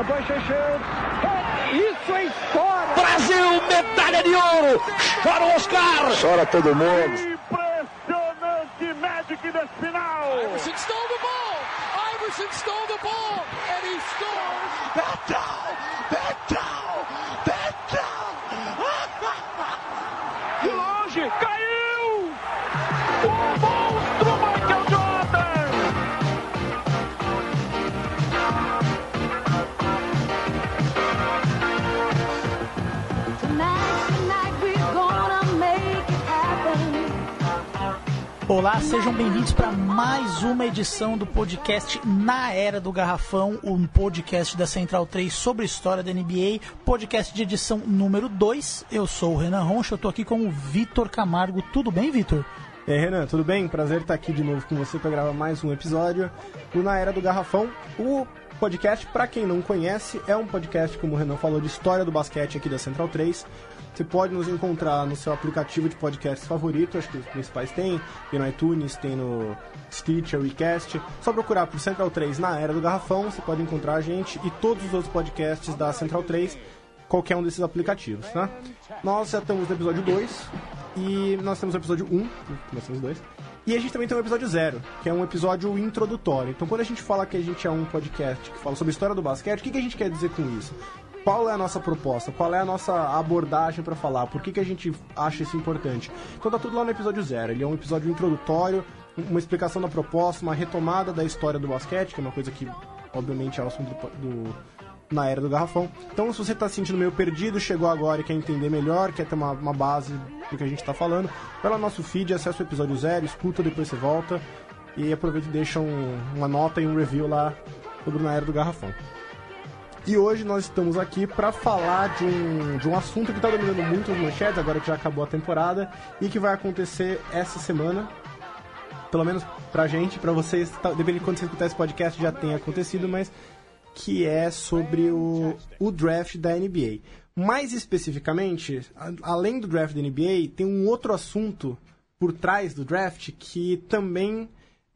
campanha Chechê. Isso é história! Brasil, medalha de ouro! Chora o Oscar! Chora todo mundo! Impressionante Magic desse final! Iverson stole the ball! Iverson stole the ball! And he scores! Olá, sejam bem-vindos para mais uma edição do podcast Na Era do Garrafão, um podcast da Central 3 sobre história da NBA, podcast de edição número 2. Eu sou o Renan Roncha, eu tô aqui com o Vitor Camargo. Tudo bem, Vitor? E aí, Renan, tudo bem? Prazer estar aqui de novo com você para gravar mais um episódio do Na Era do Garrafão. O podcast, para quem não conhece, é um podcast, como o Renan falou, de história do basquete aqui da Central 3. Você pode nos encontrar no seu aplicativo de podcast favorito, acho que os principais tem, tem no iTunes, tem no Stitcher, WeCast. Só procurar por Central 3 na Era do Garrafão, você pode encontrar a gente e todos os outros podcasts da Central 3 qualquer um desses aplicativos, tá? Nós já estamos no episódio 2 e nós temos o episódio 1, nós temos dois. E a gente também tem o episódio 0, que é um episódio introdutório. Então quando a gente fala que a gente é um podcast que fala sobre história do basquete, o que, que a gente quer dizer com isso? Qual é a nossa proposta? Qual é a nossa abordagem para falar? Por que, que a gente acha isso importante? Então tá tudo lá no episódio 0. Ele é um episódio introdutório, uma explicação da proposta, uma retomada da história do basquete, que é uma coisa que obviamente é o assunto do, do na era do garrafão. Então, se você está se sentindo meio perdido, chegou agora e quer entender melhor, quer ter uma, uma base do que a gente está falando, vai lá no nosso feed, acessa o episódio zero, escuta, depois você volta e aproveita e deixa um, uma nota e um review lá sobre na era do garrafão. E hoje nós estamos aqui para falar de um, de um assunto que está dominando muito as manchetes, agora que já acabou a temporada, e que vai acontecer essa semana. Pelo menos pra gente, pra vocês, tá, depende de quando você escutar esse podcast, já tem acontecido, mas que é sobre o, o draft da NBA. Mais especificamente, além do draft da NBA, tem um outro assunto por trás do draft que também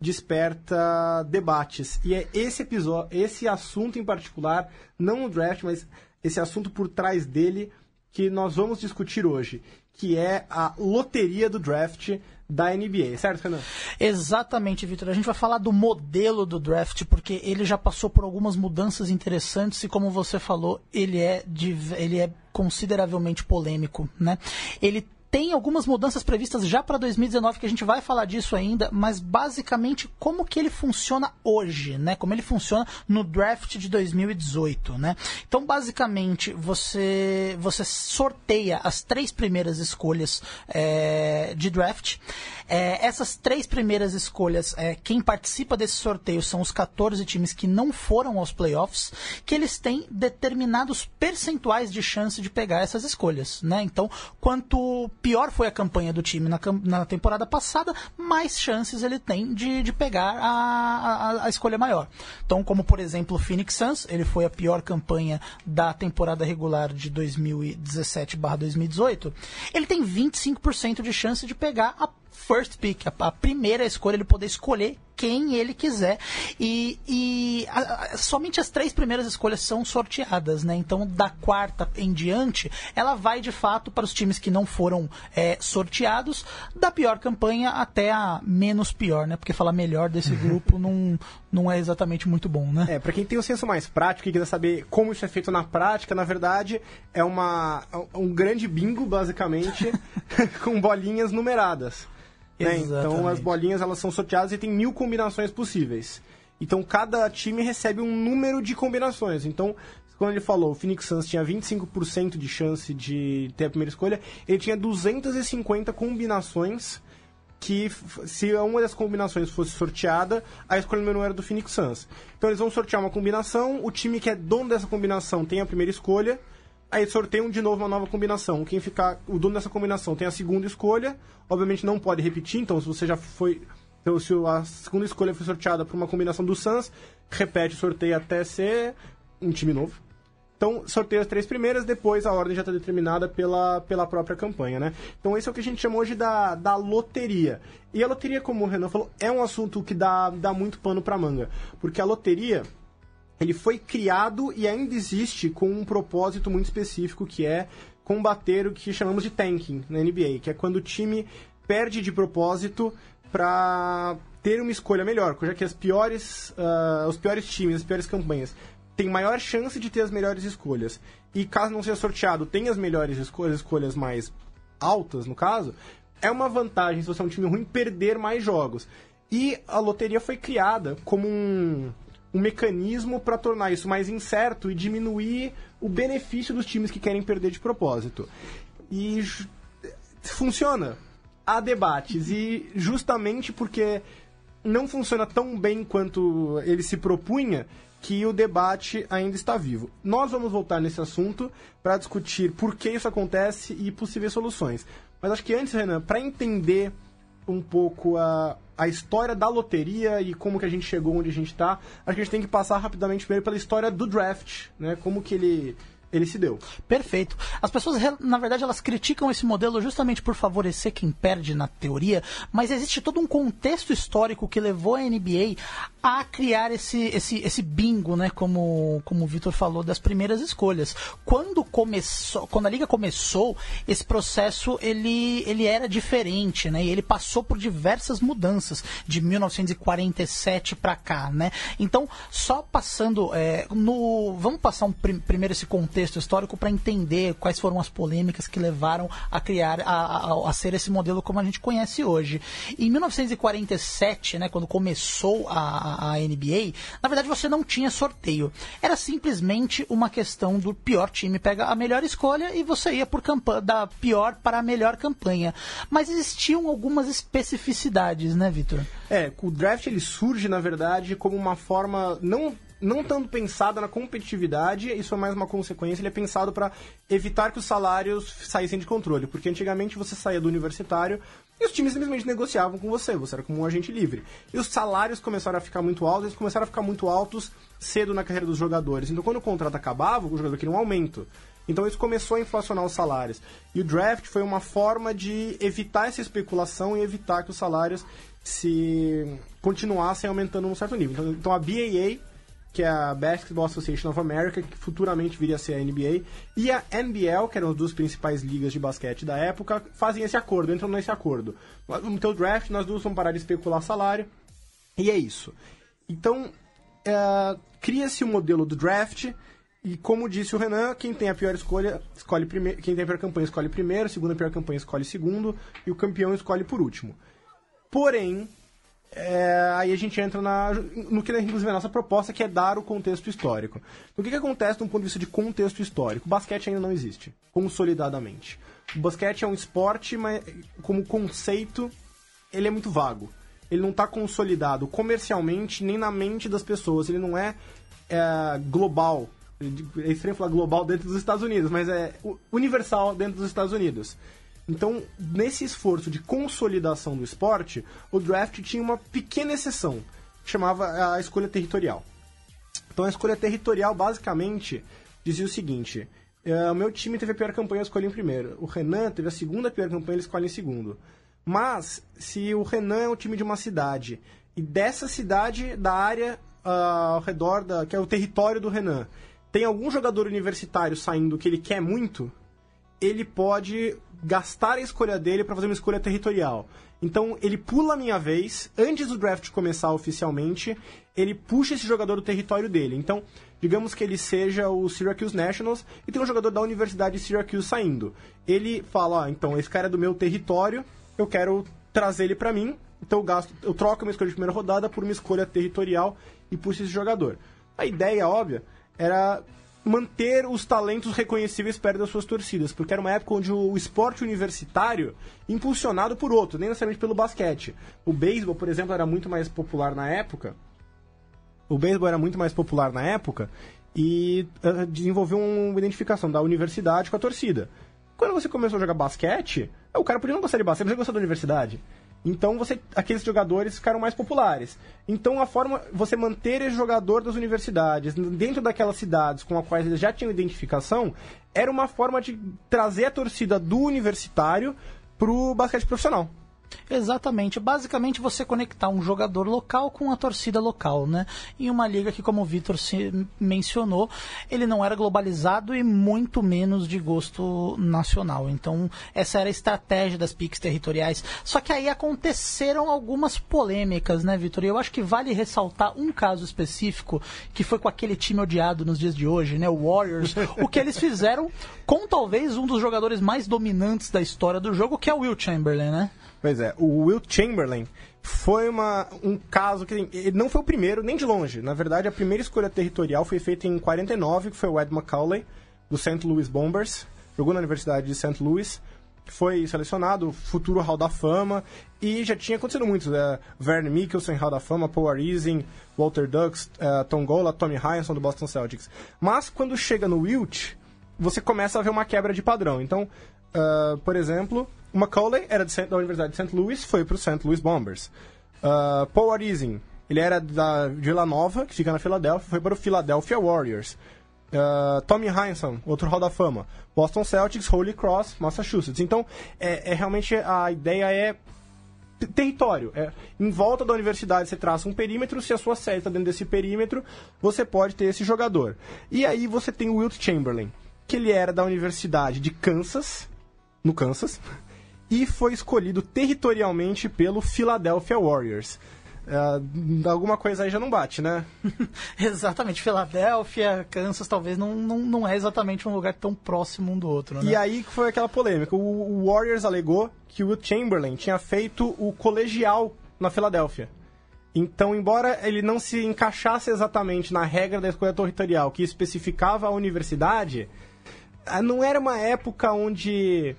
desperta debates. E é esse episódio, esse assunto em particular, não o draft, mas esse assunto por trás dele que nós vamos discutir hoje, que é a loteria do draft da NBA, certo, Renan? Exatamente, Vitor. A gente vai falar do modelo do draft, porque ele já passou por algumas mudanças interessantes e, como você falou, ele é, ele é consideravelmente polêmico, né? Ele tem algumas mudanças previstas já para 2019 que a gente vai falar disso ainda, mas basicamente como que ele funciona hoje, né? Como ele funciona no draft de 2018, né? Então, basicamente, você você sorteia as três primeiras escolhas é, de draft. É, essas três primeiras escolhas, é, quem participa desse sorteio são os 14 times que não foram aos playoffs, que eles têm determinados percentuais de chance de pegar essas escolhas, né? Então, quanto pior foi a campanha do time na, na temporada passada, mais chances ele tem de, de pegar a, a, a escolha maior. Então, como por exemplo o Phoenix Suns, ele foi a pior campanha da temporada regular de 2017/2018, ele tem 25% de chance de pegar a first pick, a primeira escolha, ele poder escolher quem ele quiser. E, e a- a- somente as três primeiras escolhas são sorteadas, né? Então, da quarta em diante, ela vai de fato para os times que não foram é, sorteados, da pior campanha até a menos pior, né? Porque falar melhor desse grupo não, não é exatamente muito bom, né? É, pra quem tem o senso mais prático e quiser saber como isso é feito na prática, na verdade, é uma é um grande bingo, basicamente, com bolinhas numeradas. Né? Então as bolinhas elas são sorteadas e tem mil combinações possíveis. Então cada time recebe um número de combinações. Então, quando ele falou, o Phoenix Suns tinha 25% de chance de ter a primeira escolha, ele tinha 250 combinações que se uma das combinações fosse sorteada, a escolha número um era do Phoenix Suns. Então eles vão sortear uma combinação, o time que é dono dessa combinação tem a primeira escolha, aí sorteiam de novo uma nova combinação. Quem ficar o dono dessa combinação tem a segunda escolha, obviamente não pode repetir, então se você já foi então, se a segunda escolha foi sorteada por uma combinação do Suns, repete o sorteio até ser um time novo. Então, sorteia as três primeiras, depois a ordem já está determinada pela, pela própria campanha, né? Então, esse é o que a gente chama hoje da, da loteria. E a loteria, como o Renan falou, é um assunto que dá, dá muito pano pra manga. Porque a loteria, ele foi criado e ainda existe com um propósito muito específico que é combater o que chamamos de tanking na NBA, que é quando o time perde de propósito para ter uma escolha melhor, já que as piores, uh, os piores times, as piores campanhas têm maior chance de ter as melhores escolhas. E caso não seja sorteado, tem as melhores escolhas, escolhas mais altas, no caso, é uma vantagem se você é um time ruim perder mais jogos. E a loteria foi criada como um, um mecanismo para tornar isso mais incerto e diminuir o benefício dos times que querem perder de propósito. E funciona. Há debates. E justamente porque não funciona tão bem quanto ele se propunha, que o debate ainda está vivo. Nós vamos voltar nesse assunto para discutir por que isso acontece e possíveis soluções. Mas acho que antes, Renan, para entender um pouco a, a história da loteria e como que a gente chegou onde a gente está, acho que a gente tem que passar rapidamente primeiro pela história do draft, né? Como que ele ele se deu. Perfeito. As pessoas, na verdade, elas criticam esse modelo justamente por favorecer quem perde na teoria, mas existe todo um contexto histórico que levou a NBA a criar esse, esse, esse bingo, né? Como, como o Vitor falou, das primeiras escolhas. Quando começou, quando a liga começou, esse processo ele, ele era diferente, né? E ele passou por diversas mudanças de 1947 para cá, né? Então, só passando é, no, vamos passar um, primeiro esse contexto contexto histórico para entender quais foram as polêmicas que levaram a criar, a, a, a, ser esse modelo como a gente conhece hoje. Em 1947, né, quando começou a, a NBA, na verdade você não tinha sorteio. Era simplesmente uma questão do pior time pega a melhor escolha e você ia por campanha, da pior para a melhor campanha. Mas existiam algumas especificidades, né, Vitor? É, o draft ele surge, na verdade, como uma forma não não tanto pensada na competitividade, isso é mais uma consequência, ele é pensado para evitar que os salários saíssem de controle, porque antigamente você saía do universitário e os times simplesmente negociavam com você, você era como um agente livre. E os salários começaram a ficar muito altos, eles começaram a ficar muito altos cedo na carreira dos jogadores. Então quando o contrato acabava, o jogador queria um aumento. Então isso começou a inflacionar os salários. E o draft foi uma forma de evitar essa especulação e evitar que os salários se continuassem aumentando num certo nível. Então, então a BAA que é a Basketball Association of America, que futuramente viria a ser a NBA, e a NBL, que eram as duas principais ligas de basquete da época, fazem esse acordo, entram nesse acordo. No teu draft, nós duas vamos parar de especular salário, e é isso. Então, é, cria-se o um modelo do draft, e como disse o Renan, quem tem a pior escolha, escolhe primeiro, quem tem a pior campanha escolhe primeiro, a segunda pior campanha escolhe segundo, e o campeão escolhe por último. Porém, é, aí a gente entra na, no que inclusive é a nossa proposta, que é dar o contexto histórico. O que, que acontece do ponto de vista de contexto histórico? O basquete ainda não existe, consolidadamente. O basquete é um esporte, mas como conceito, ele é muito vago. Ele não está consolidado comercialmente nem na mente das pessoas. Ele não é, é global. É estranho falar global dentro dos Estados Unidos, mas é universal dentro dos Estados Unidos. Então, nesse esforço de consolidação do esporte, o draft tinha uma pequena exceção, que chamava a escolha territorial. Então, a escolha territorial, basicamente, dizia o seguinte: uh, o meu time teve a pior campanha, eu escolhi em primeiro. O Renan teve a segunda pior campanha, ele escolhe em segundo. Mas, se o Renan é o time de uma cidade, e dessa cidade, da área uh, ao redor, da, que é o território do Renan, tem algum jogador universitário saindo que ele quer muito, ele pode gastar a escolha dele para fazer uma escolha territorial. Então ele pula a minha vez, antes do draft começar oficialmente, ele puxa esse jogador do território dele. Então, digamos que ele seja o Syracuse Nationals e tem um jogador da Universidade de Syracuse saindo. Ele fala, ó, então esse cara é do meu território, eu quero trazer ele para mim, então eu gasto, eu troco a minha escolha de primeira rodada por uma escolha territorial e puxo esse jogador. A ideia óbvia era manter os talentos reconhecíveis perto das suas torcidas, porque era uma época onde o esporte universitário, impulsionado por outro, nem necessariamente pelo basquete. O beisebol, por exemplo, era muito mais popular na época. O beisebol era muito mais popular na época e uh, desenvolveu uma identificação da universidade com a torcida. Quando você começou a jogar basquete, o cara podia não gostar de basquete, mas ele gostou da universidade. Então você, aqueles jogadores ficaram mais populares. Então a forma você manter esse jogador das universidades dentro daquelas cidades com as quais eles já tinham identificação era uma forma de trazer a torcida do universitário pro basquete profissional. Exatamente. Basicamente você conectar um jogador local com a torcida local, né? Em uma liga que, como o Vitor se mencionou, ele não era globalizado e muito menos de gosto nacional. Então, essa era a estratégia das piques territoriais. Só que aí aconteceram algumas polêmicas, né, Vitor? E eu acho que vale ressaltar um caso específico que foi com aquele time odiado nos dias de hoje, né? O Warriors. o que eles fizeram com talvez um dos jogadores mais dominantes da história do jogo, que é o Will Chamberlain, né? Pois é, o Will Chamberlain foi uma, um caso que ele não foi o primeiro, nem de longe. Na verdade, a primeira escolha territorial foi feita em 49, que foi o Ed McCauley, do St. Louis Bombers. Jogou na Universidade de St. Louis. Foi selecionado, futuro Hall da Fama. E já tinha acontecido muitos. É, Vern Mikkelsen, Hall da Fama, Paul Arizin, Walter Dux, é, Tom Gola, Tommy Heinsohn, do Boston Celtics. Mas, quando chega no Wilt, você começa a ver uma quebra de padrão. Então, uh, por exemplo, Macaulay era de, da Universidade de St. Louis, foi para o St. Louis Bombers. Uh, Paul Arizin, ele era da Vila Nova, que fica na Filadélfia, foi para o Philadelphia Warriors. Uh, Tommy Heinsohn, outro Hall da Fama. Boston Celtics, Holy Cross, Massachusetts. Então, é, é realmente a ideia é território. É, em volta da universidade você traça um perímetro, se a sua série está dentro desse perímetro, você pode ter esse jogador. E aí você tem o Wilt Chamberlain, que ele era da Universidade de Kansas, no Kansas, e foi escolhido territorialmente pelo Philadelphia Warriors. Uh, alguma coisa aí já não bate, né? exatamente. Filadélfia, Kansas, talvez não, não, não é exatamente um lugar tão próximo um do outro, né? E aí foi aquela polêmica. O, o Warriors alegou que o Chamberlain tinha feito o colegial na Filadélfia. Então, embora ele não se encaixasse exatamente na regra da escolha territorial que especificava a universidade, ah, não era uma época onde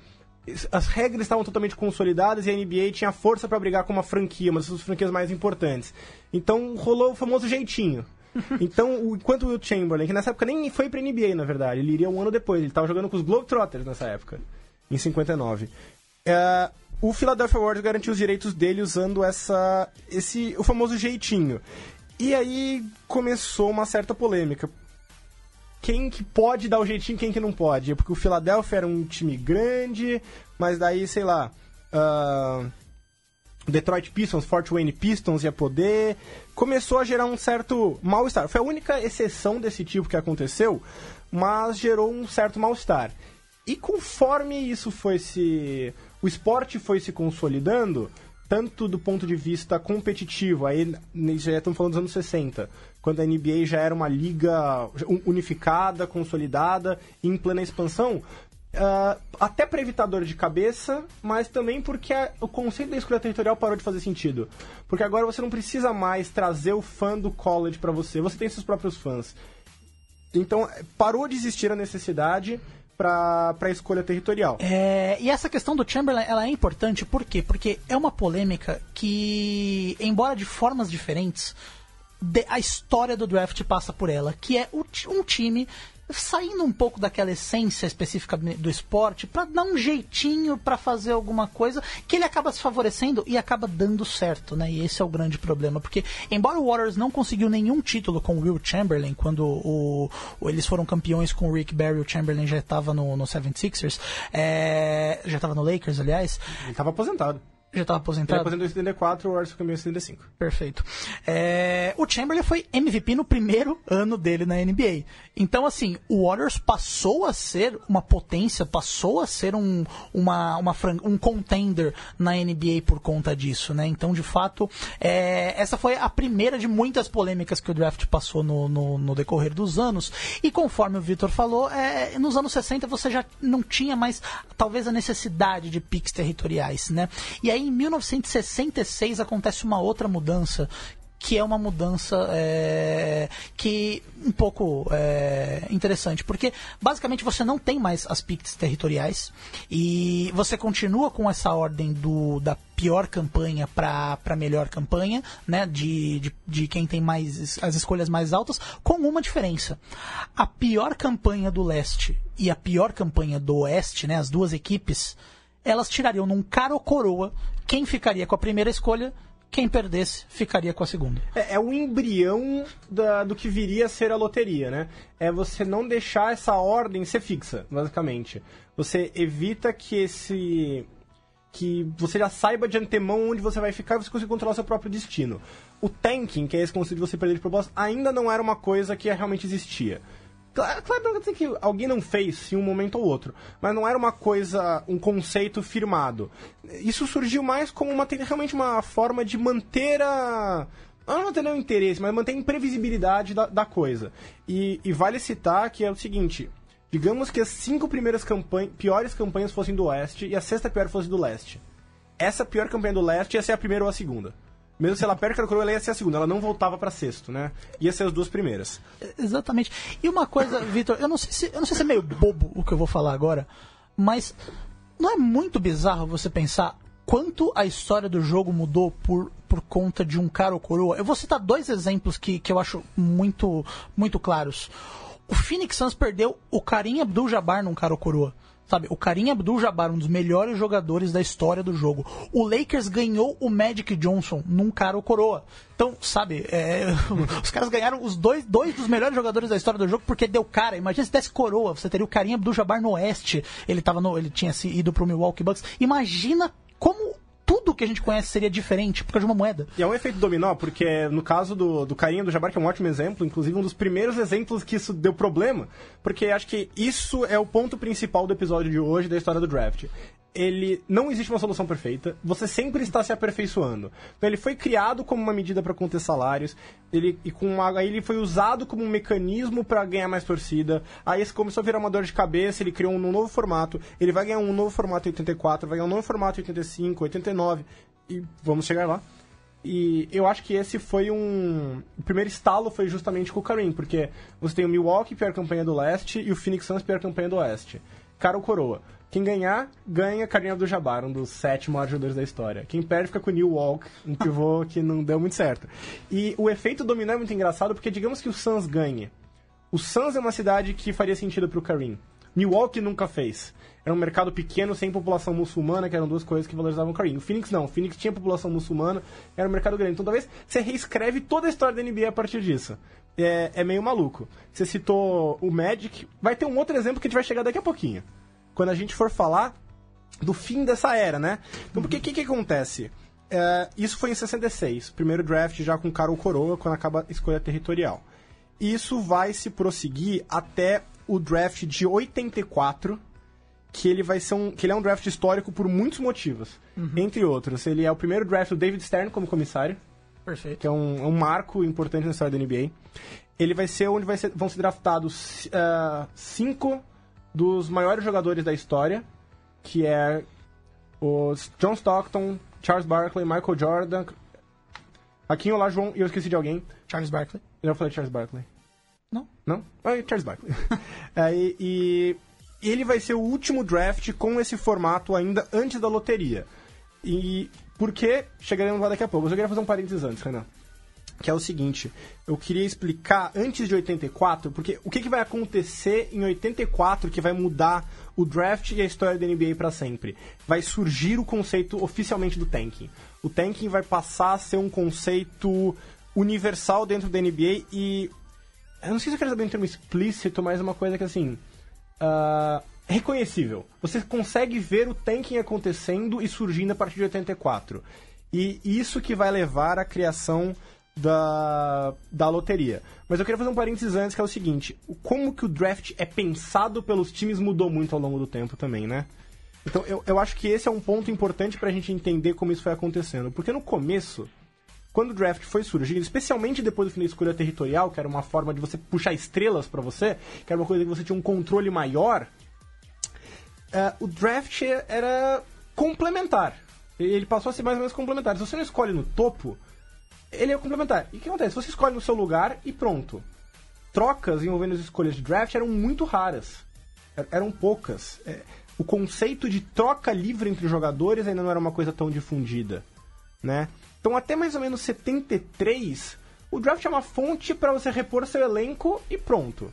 as regras estavam totalmente consolidadas e a NBA tinha força para brigar com uma franquia, uma das suas franquias mais importantes. Então rolou o famoso jeitinho. Então, enquanto o Will Chamberlain, que nessa época nem foi pra NBA, na verdade, ele iria um ano depois, ele estava jogando com os Globetrotters nessa época, em 59. É, o Philadelphia Warriors garantiu os direitos dele usando essa, esse, o famoso jeitinho. E aí começou uma certa polêmica, quem que pode dar o jeitinho quem que não pode. Porque o Philadelphia era um time grande, mas daí, sei lá. Uh, Detroit Pistons, Fort Wayne Pistons ia poder. Começou a gerar um certo mal-estar. Foi a única exceção desse tipo que aconteceu, mas gerou um certo mal-estar. E conforme isso foi se. O esporte foi se consolidando, tanto do ponto de vista competitivo, aí já estamos falando dos anos 60, quando a NBA já era uma liga unificada, consolidada, em plena expansão, uh, até para evitar dor de cabeça, mas também porque a, o conceito da escolha territorial parou de fazer sentido. Porque agora você não precisa mais trazer o fã do college para você, você tem seus próprios fãs. Então, parou de existir a necessidade para a escolha territorial. É, e essa questão do Chamberlain ela é importante por quê? Porque é uma polêmica que, embora de formas diferentes, de, a história do draft passa por ela, que é o, um time saindo um pouco daquela essência específica do esporte para dar um jeitinho para fazer alguma coisa que ele acaba se favorecendo e acaba dando certo, né? E esse é o grande problema, porque embora o Warriors não conseguiu nenhum título com o Will Chamberlain quando o, o eles foram campeões com o Rick Barry, o Chamberlain já estava no, no 76ers, é, já estava no Lakers, aliás. Ele estava aposentado. Já estava aposentado? Ele aposentou em 74, o Warriors foi campeão em 75. Perfeito. É, o Chamberlain foi MVP no primeiro ano dele na NBA. Então, assim, o Warriors passou a ser uma potência, passou a ser um, uma, uma, um contender na NBA por conta disso, né? Então, de fato, é, essa foi a primeira de muitas polêmicas que o draft passou no, no, no decorrer dos anos. E conforme o Vitor falou, é, nos anos 60 você já não tinha mais, talvez, a necessidade de picks territoriais, né? E aí em 1966 acontece uma outra mudança que é uma mudança é, que um pouco é, interessante, porque basicamente você não tem mais as picks territoriais e você continua com essa ordem do, da pior campanha para melhor campanha, né, de, de, de quem tem mais as escolhas mais altas, com uma diferença. A pior campanha do leste e a pior campanha do oeste, né, as duas equipes, elas tirariam num cara ou coroa quem ficaria com a primeira escolha quem perdesse ficaria com a segunda. É, é o embrião da, do que viria a ser a loteria, né? É você não deixar essa ordem ser fixa, basicamente. Você evita que esse que você já saiba de antemão onde você vai ficar e você consiga controlar seu próprio destino. O tanking, que é esse conceito de você perder de propósito, ainda não era uma coisa que realmente existia. Claro, claro dizer que alguém não fez em um momento ou outro, mas não era uma coisa, um conceito firmado. Isso surgiu mais como uma, realmente uma forma de manter a. Não manter nenhum interesse, mas manter a imprevisibilidade da, da coisa. E, e vale citar que é o seguinte: digamos que as cinco primeiras campanhas, piores campanhas fossem do Oeste e a sexta pior fosse do Leste. Essa pior campanha do Leste ia ser a primeira ou a segunda. Mesmo se ela perde a coroa, ela ia ser a segunda. Ela não voltava para sexto, né? Ia ser as duas primeiras. Exatamente. E uma coisa, Vitor, eu não sei se eu não sei se é meio bobo o que eu vou falar agora, mas não é muito bizarro você pensar quanto a história do jogo mudou por, por conta de um cara ou coroa? Eu vou citar dois exemplos que, que eu acho muito, muito claros. O Phoenix Suns perdeu o Karim Abdul-Jabbar num cara ou coroa. Sabe, o Karim Abdul-Jabbar, um dos melhores jogadores da história do jogo. O Lakers ganhou o Magic Johnson num cara ou coroa. Então, sabe, é, os caras ganharam os dois, dois dos melhores jogadores da história do jogo porque deu cara. Imagina se desse coroa, você teria o Karim Abdul-Jabbar no Oeste. Ele, tava no, ele tinha se ido pro Milwaukee Bucks. Imagina como tudo que a gente conhece seria diferente por causa de uma moeda. E é um efeito dominó, porque no caso do, do Carinha do Jabar, que é um ótimo exemplo, inclusive um dos primeiros exemplos que isso deu problema, porque acho que isso é o ponto principal do episódio de hoje da história do draft ele não existe uma solução perfeita, você sempre está se aperfeiçoando. Então ele foi criado como uma medida para conter salários, ele e com uma, aí ele foi usado como um mecanismo para ganhar mais torcida. Aí isso começou a virar uma dor de cabeça, ele criou um novo formato, ele vai ganhar um novo formato em 84, vai ganhar um novo formato em 85, 89 e vamos chegar lá. E eu acho que esse foi um. O primeiro estalo foi justamente com o Karim, porque você tem o Milwaukee, pior campanha do leste, e o Phoenix Suns, pior campanha do oeste. Cara ou coroa. Quem ganhar, ganha Karim Abdul-Jabbar, um dos sete maiores jogadores da história. Quem perde fica com o Neil Walk, um pivô que não deu muito certo. E o efeito dominó é muito engraçado porque digamos que o Suns ganhe. O Suns é uma cidade que faria sentido para o Karim. Milwaukee nunca fez. Era um mercado pequeno, sem população muçulmana, que eram duas coisas que valorizavam o Karim. O Phoenix não. O Phoenix tinha população muçulmana, era um mercado grande. Então talvez você reescreve toda a história da NBA a partir disso. É, é meio maluco. Você citou o Magic. Vai ter um outro exemplo que a gente vai chegar daqui a pouquinho quando a gente for falar do fim dessa era, né? Então, porque o que, que acontece? É, isso foi em 66, primeiro draft já com Carol Coroa, quando acaba a escolha territorial. Isso vai se prosseguir até o draft de 84, que ele vai ser um, que ele é um draft histórico por muitos motivos. Uhum. Entre outros, ele é o primeiro draft do David Stern como comissário. Perfeito. Que é um, é um marco importante na história da NBA. Ele vai ser onde vai ser, vão ser draftados uh, cinco dos maiores jogadores da história, que é os John Stockton, Charles Barkley, Michael Jordan. Aqui lá, João, e eu esqueci de alguém. Charles Barkley. Eu não falei Charles Barkley. Não? Não? Ah, Charles Barkley. é, e, e ele vai ser o último draft com esse formato ainda antes da loteria. E por que? Chegaremos lá daqui a pouco. Eu só queria fazer um parênteses antes, Renan que é o seguinte, eu queria explicar antes de 84, porque o que, que vai acontecer em 84 que vai mudar o draft e a história da NBA para sempre? Vai surgir o conceito oficialmente do tanking. O tanking vai passar a ser um conceito universal dentro da NBA e eu não sei se eu quero saber em termo explícito, mas é uma coisa que assim uh, reconhecível. Você consegue ver o tanking acontecendo e surgindo a partir de 84. E isso que vai levar à criação da, da loteria. Mas eu queria fazer um parênteses antes, que é o seguinte: como que o draft é pensado pelos times mudou muito ao longo do tempo também, né? Então eu, eu acho que esse é um ponto importante pra gente entender como isso foi acontecendo. Porque no começo, quando o draft foi surgindo, especialmente depois do fim da escolha territorial, que era uma forma de você puxar estrelas para você, que era uma coisa que você tinha um controle maior, uh, o draft era complementar. Ele passou a ser mais ou menos complementar. Se você não escolhe no topo, ele é complementar. E o que acontece? Você escolhe no seu lugar e pronto. Trocas envolvendo as escolhas de draft eram muito raras. Er, eram poucas. É, o conceito de troca livre entre jogadores ainda não era uma coisa tão difundida, né? Então até mais ou menos 73, o draft é uma fonte para você repor seu elenco e pronto.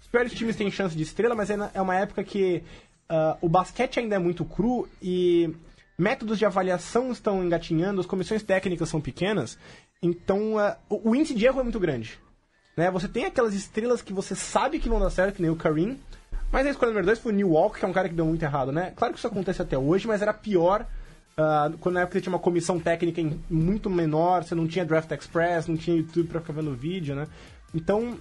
Os piores times têm chance de estrela, mas é uma época que uh, o basquete ainda é muito cru e métodos de avaliação estão engatinhando, as comissões técnicas são pequenas, então, uh, o, índice de erro é muito grande. Né? Você tem aquelas estrelas que você sabe que vão dar certo, que nem o Karim, mas a escolha número 2 foi o New Walk, que é um cara que deu muito errado, né? Claro que isso acontece até hoje, mas era pior Uh, quando na época tinha uma comissão técnica muito menor, você não tinha Draft Express, não tinha YouTube pra ficar vendo vídeo, né? Então,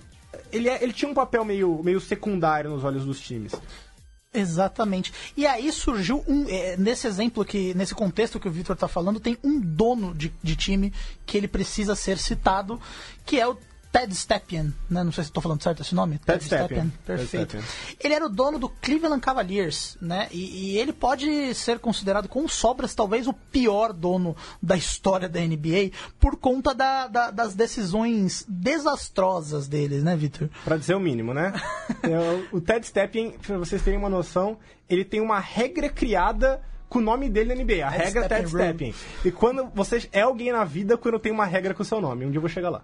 ele, é- ele tinha um papel meio, meio secundário nos olhos dos times. Exatamente. E aí surgiu um. é, nesse exemplo que. Nesse contexto que o Victor tá falando, tem um dono de, de time que ele precisa ser citado, que é o Ted Stepien, né? Não sei se estou falando certo esse nome. Ted Stepien. Perfeito. Ted Ele era o dono do Cleveland Cavaliers, né? E, e ele pode ser considerado com sobras talvez o pior dono da história da NBA por conta da- da- das decisões desastrosas deles, né, Victor? Pra dizer o mínimo, né? O Ted Stepien, pra vocês terem uma noção, ele tem uma regra criada com o nome dele na NBA. A Ted regra Ted Stepien Stepien. E quando você é alguém na vida quando tem uma regra com o seu nome. Um dia eu vou chegar lá.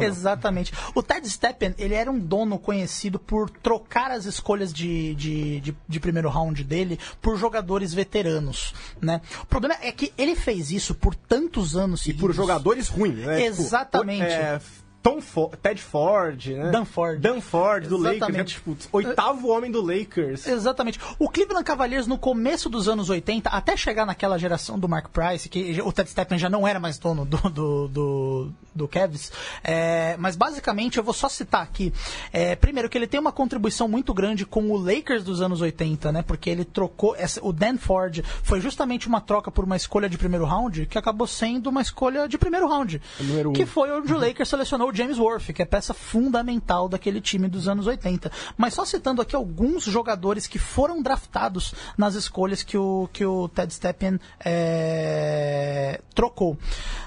Exatamente. O Ted Stepien, ele era um dono conhecido por trocar as escolhas de, de, de, de primeiro round dele por jogadores veteranos, né? O problema é que ele fez isso por tantos anos E seguidos. por jogadores ruins, né? Tipo, Exatamente. é, Tom Fo- Ted Ford, né? Dan Ford. Dan Ford, do Lakers. Exatamente. né? Tipo, oitavo homem do Lakers. Exatamente. O Cleveland Cavaliers, no começo dos anos 80, até chegar naquela geração do Mark Price, que o Ted Stepien já não era mais dono do, do, do, do Cavs, é, mas basicamente eu vou só citar aqui. é, primeiro, que ele tem uma contribuição muito grande com o Lakers dos anos 80, né? Porque ele trocou. essa- o Dan Ford foi justamente uma troca por uma escolha de primeiro round, que acabou sendo uma escolha de primeiro round. Número um. Que foi onde o Lakers selecionou o James Worth, que é peça fundamental daquele time dos anos 80. Mas só citando aqui alguns jogadores que foram draftados nas escolhas que o, que o Ted Stepien é, trocou.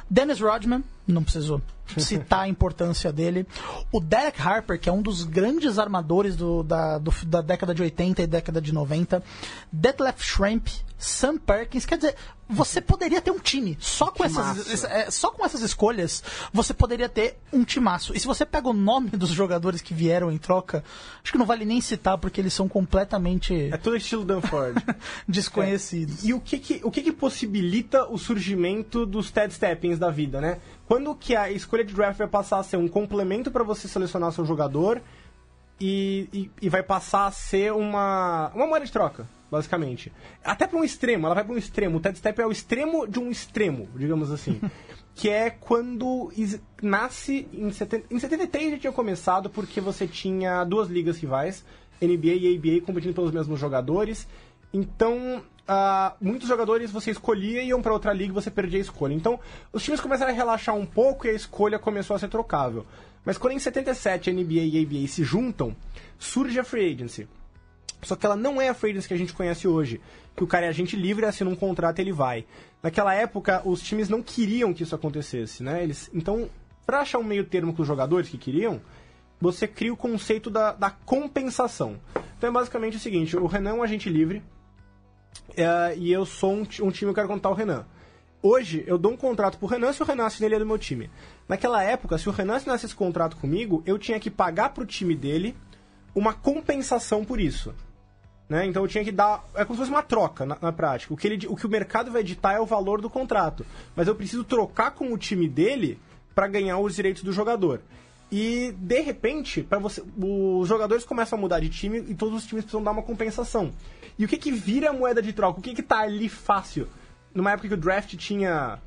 Dennis Rodman, não preciso citar a importância dele. O Derek Harper, que é um dos grandes armadores do- da, do- da década de 80 e década de 90. Detlef Schrempf, Sam Perkins. Quer dizer, você poderia ter um time. Só com, essas, Timaço. é, só com essas escolhas, você poderia ter um timaço. E se você pega o nome dos jogadores que vieram em troca, acho que não vale nem citar, porque eles são completamente É todo estilo Dan Ford. desconhecidos. E o que que, o que que possibilita o surgimento dos Ted Steppens da vida, né? Quando que a escolha de draft vai passar a ser um complemento para você selecionar seu jogador e, e, e vai passar a ser uma, uma moeda de troca, basicamente. Até para um extremo, ela vai para um extremo. O Ted Step é o extremo de um extremo, digamos assim. que é quando is- nasce em, 70, em 73 já tinha começado porque você tinha duas ligas rivais, NBA e ABA competindo pelos mesmos jogadores. Então, ah, muitos jogadores você escolhia e iam para outra liga e você perdia a escolha. Então, os times começaram a relaxar um pouco e a escolha começou a ser trocável. Mas quando em 77 a NBA e ABA se juntam, surge a Free Agency. Só que ela não é a free agency que a gente conhece hoje. Que o cara é agente livre, assina um contrato e ele vai. Naquela época, os times não queriam que isso acontecesse, né? Eles, então, pra achar um meio termo com os jogadores que queriam, você cria o conceito da, da compensação. Então é basicamente o seguinte, o Renan é um agente livre, é, e eu sou um, um time que eu quero contar o Renan. Hoje, eu dou um contrato pro Renan se o Renan assina ele é do meu time. Naquela época, se o Renan assinasse esse contrato comigo, eu tinha que pagar pro time dele uma compensação por isso. Né? Então eu tinha que dar. É como se fosse uma troca na, na prática. O que, ele, o que o mercado vai editar é o valor do contrato. Mas eu preciso trocar com o time dele para ganhar os direitos do jogador. E de repente, para você, os jogadores começam a mudar de time e todos os times precisam dar uma compensação. E o que que vira a moeda de troca? O que que tá ali fácil? Numa época que o draft tinha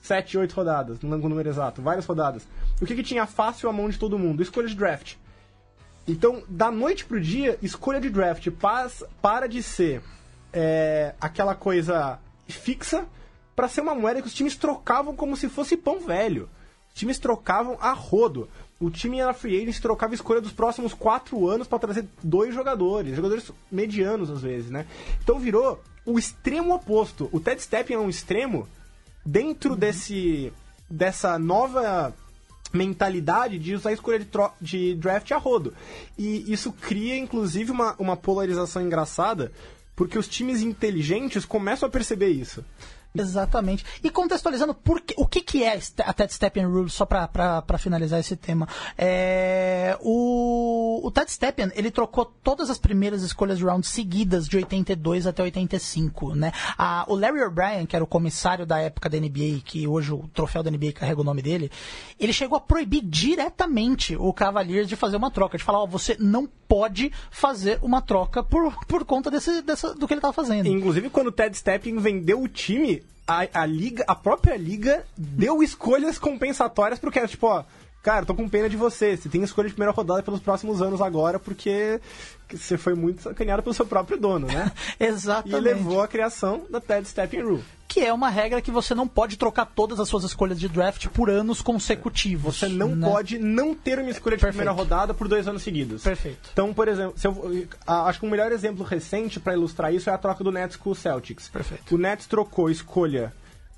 7, 8 rodadas, não lembro o número exato, várias rodadas. O que que tinha fácil à mão de todo mundo? Escolha de draft. Então, da noite pro dia, escolha de draft paz, para de ser é, aquela coisa fixa para ser uma moeda que os times trocavam como se fosse pão velho. Os times trocavam a rodo. O time era free agent trocava escolha dos próximos quatro anos para trazer dois jogadores, jogadores medianos às vezes, né? Então virou o extremo oposto. O Ted Steppen é um extremo dentro desse dessa nova mentalidade de usar a escolha de, de draft a rodo. E isso cria, inclusive, uma, uma polarização engraçada, porque os times inteligentes começam a perceber isso. Exatamente. E contextualizando por que- o que, que é a Ted Stepien Rule, só pra finalizar esse tema. É, o, o, Ted Stepien, ele trocou todas as primeiras escolhas de round seguidas de 82 até 85, né? A, o Larry O'Brien, que era o comissário da época da NBA, que hoje o troféu da NBA carrega o nome dele, ele chegou a proibir diretamente o Cavaliers de fazer uma troca, de falar, ó, você não pode fazer uma troca por, por conta desse, dessa, do que ele estava fazendo. Inclusive, quando o Ted Stepien vendeu o time, a, a liga, a própria liga deu escolhas compensatórias pro Cavs, tipo, ó, cara, tô com pena de você, você tem escolha de primeira rodada pelos próximos anos agora, porque você foi muito sacaneado pelo seu próprio dono, né? Exatamente. E levou à criação da Ted Stepien Rule. Que é uma regra que você não pode trocar todas as suas escolhas de draft por anos consecutivos. Você não né? pode não ter uma escolha de Perfeito. primeira rodada por dois anos seguidos. Perfeito. Então, por exemplo, eu- acho que um melhor exemplo recente para ilustrar isso é a troca do Nets com o Celtics. Perfeito. O Nets trocou escolha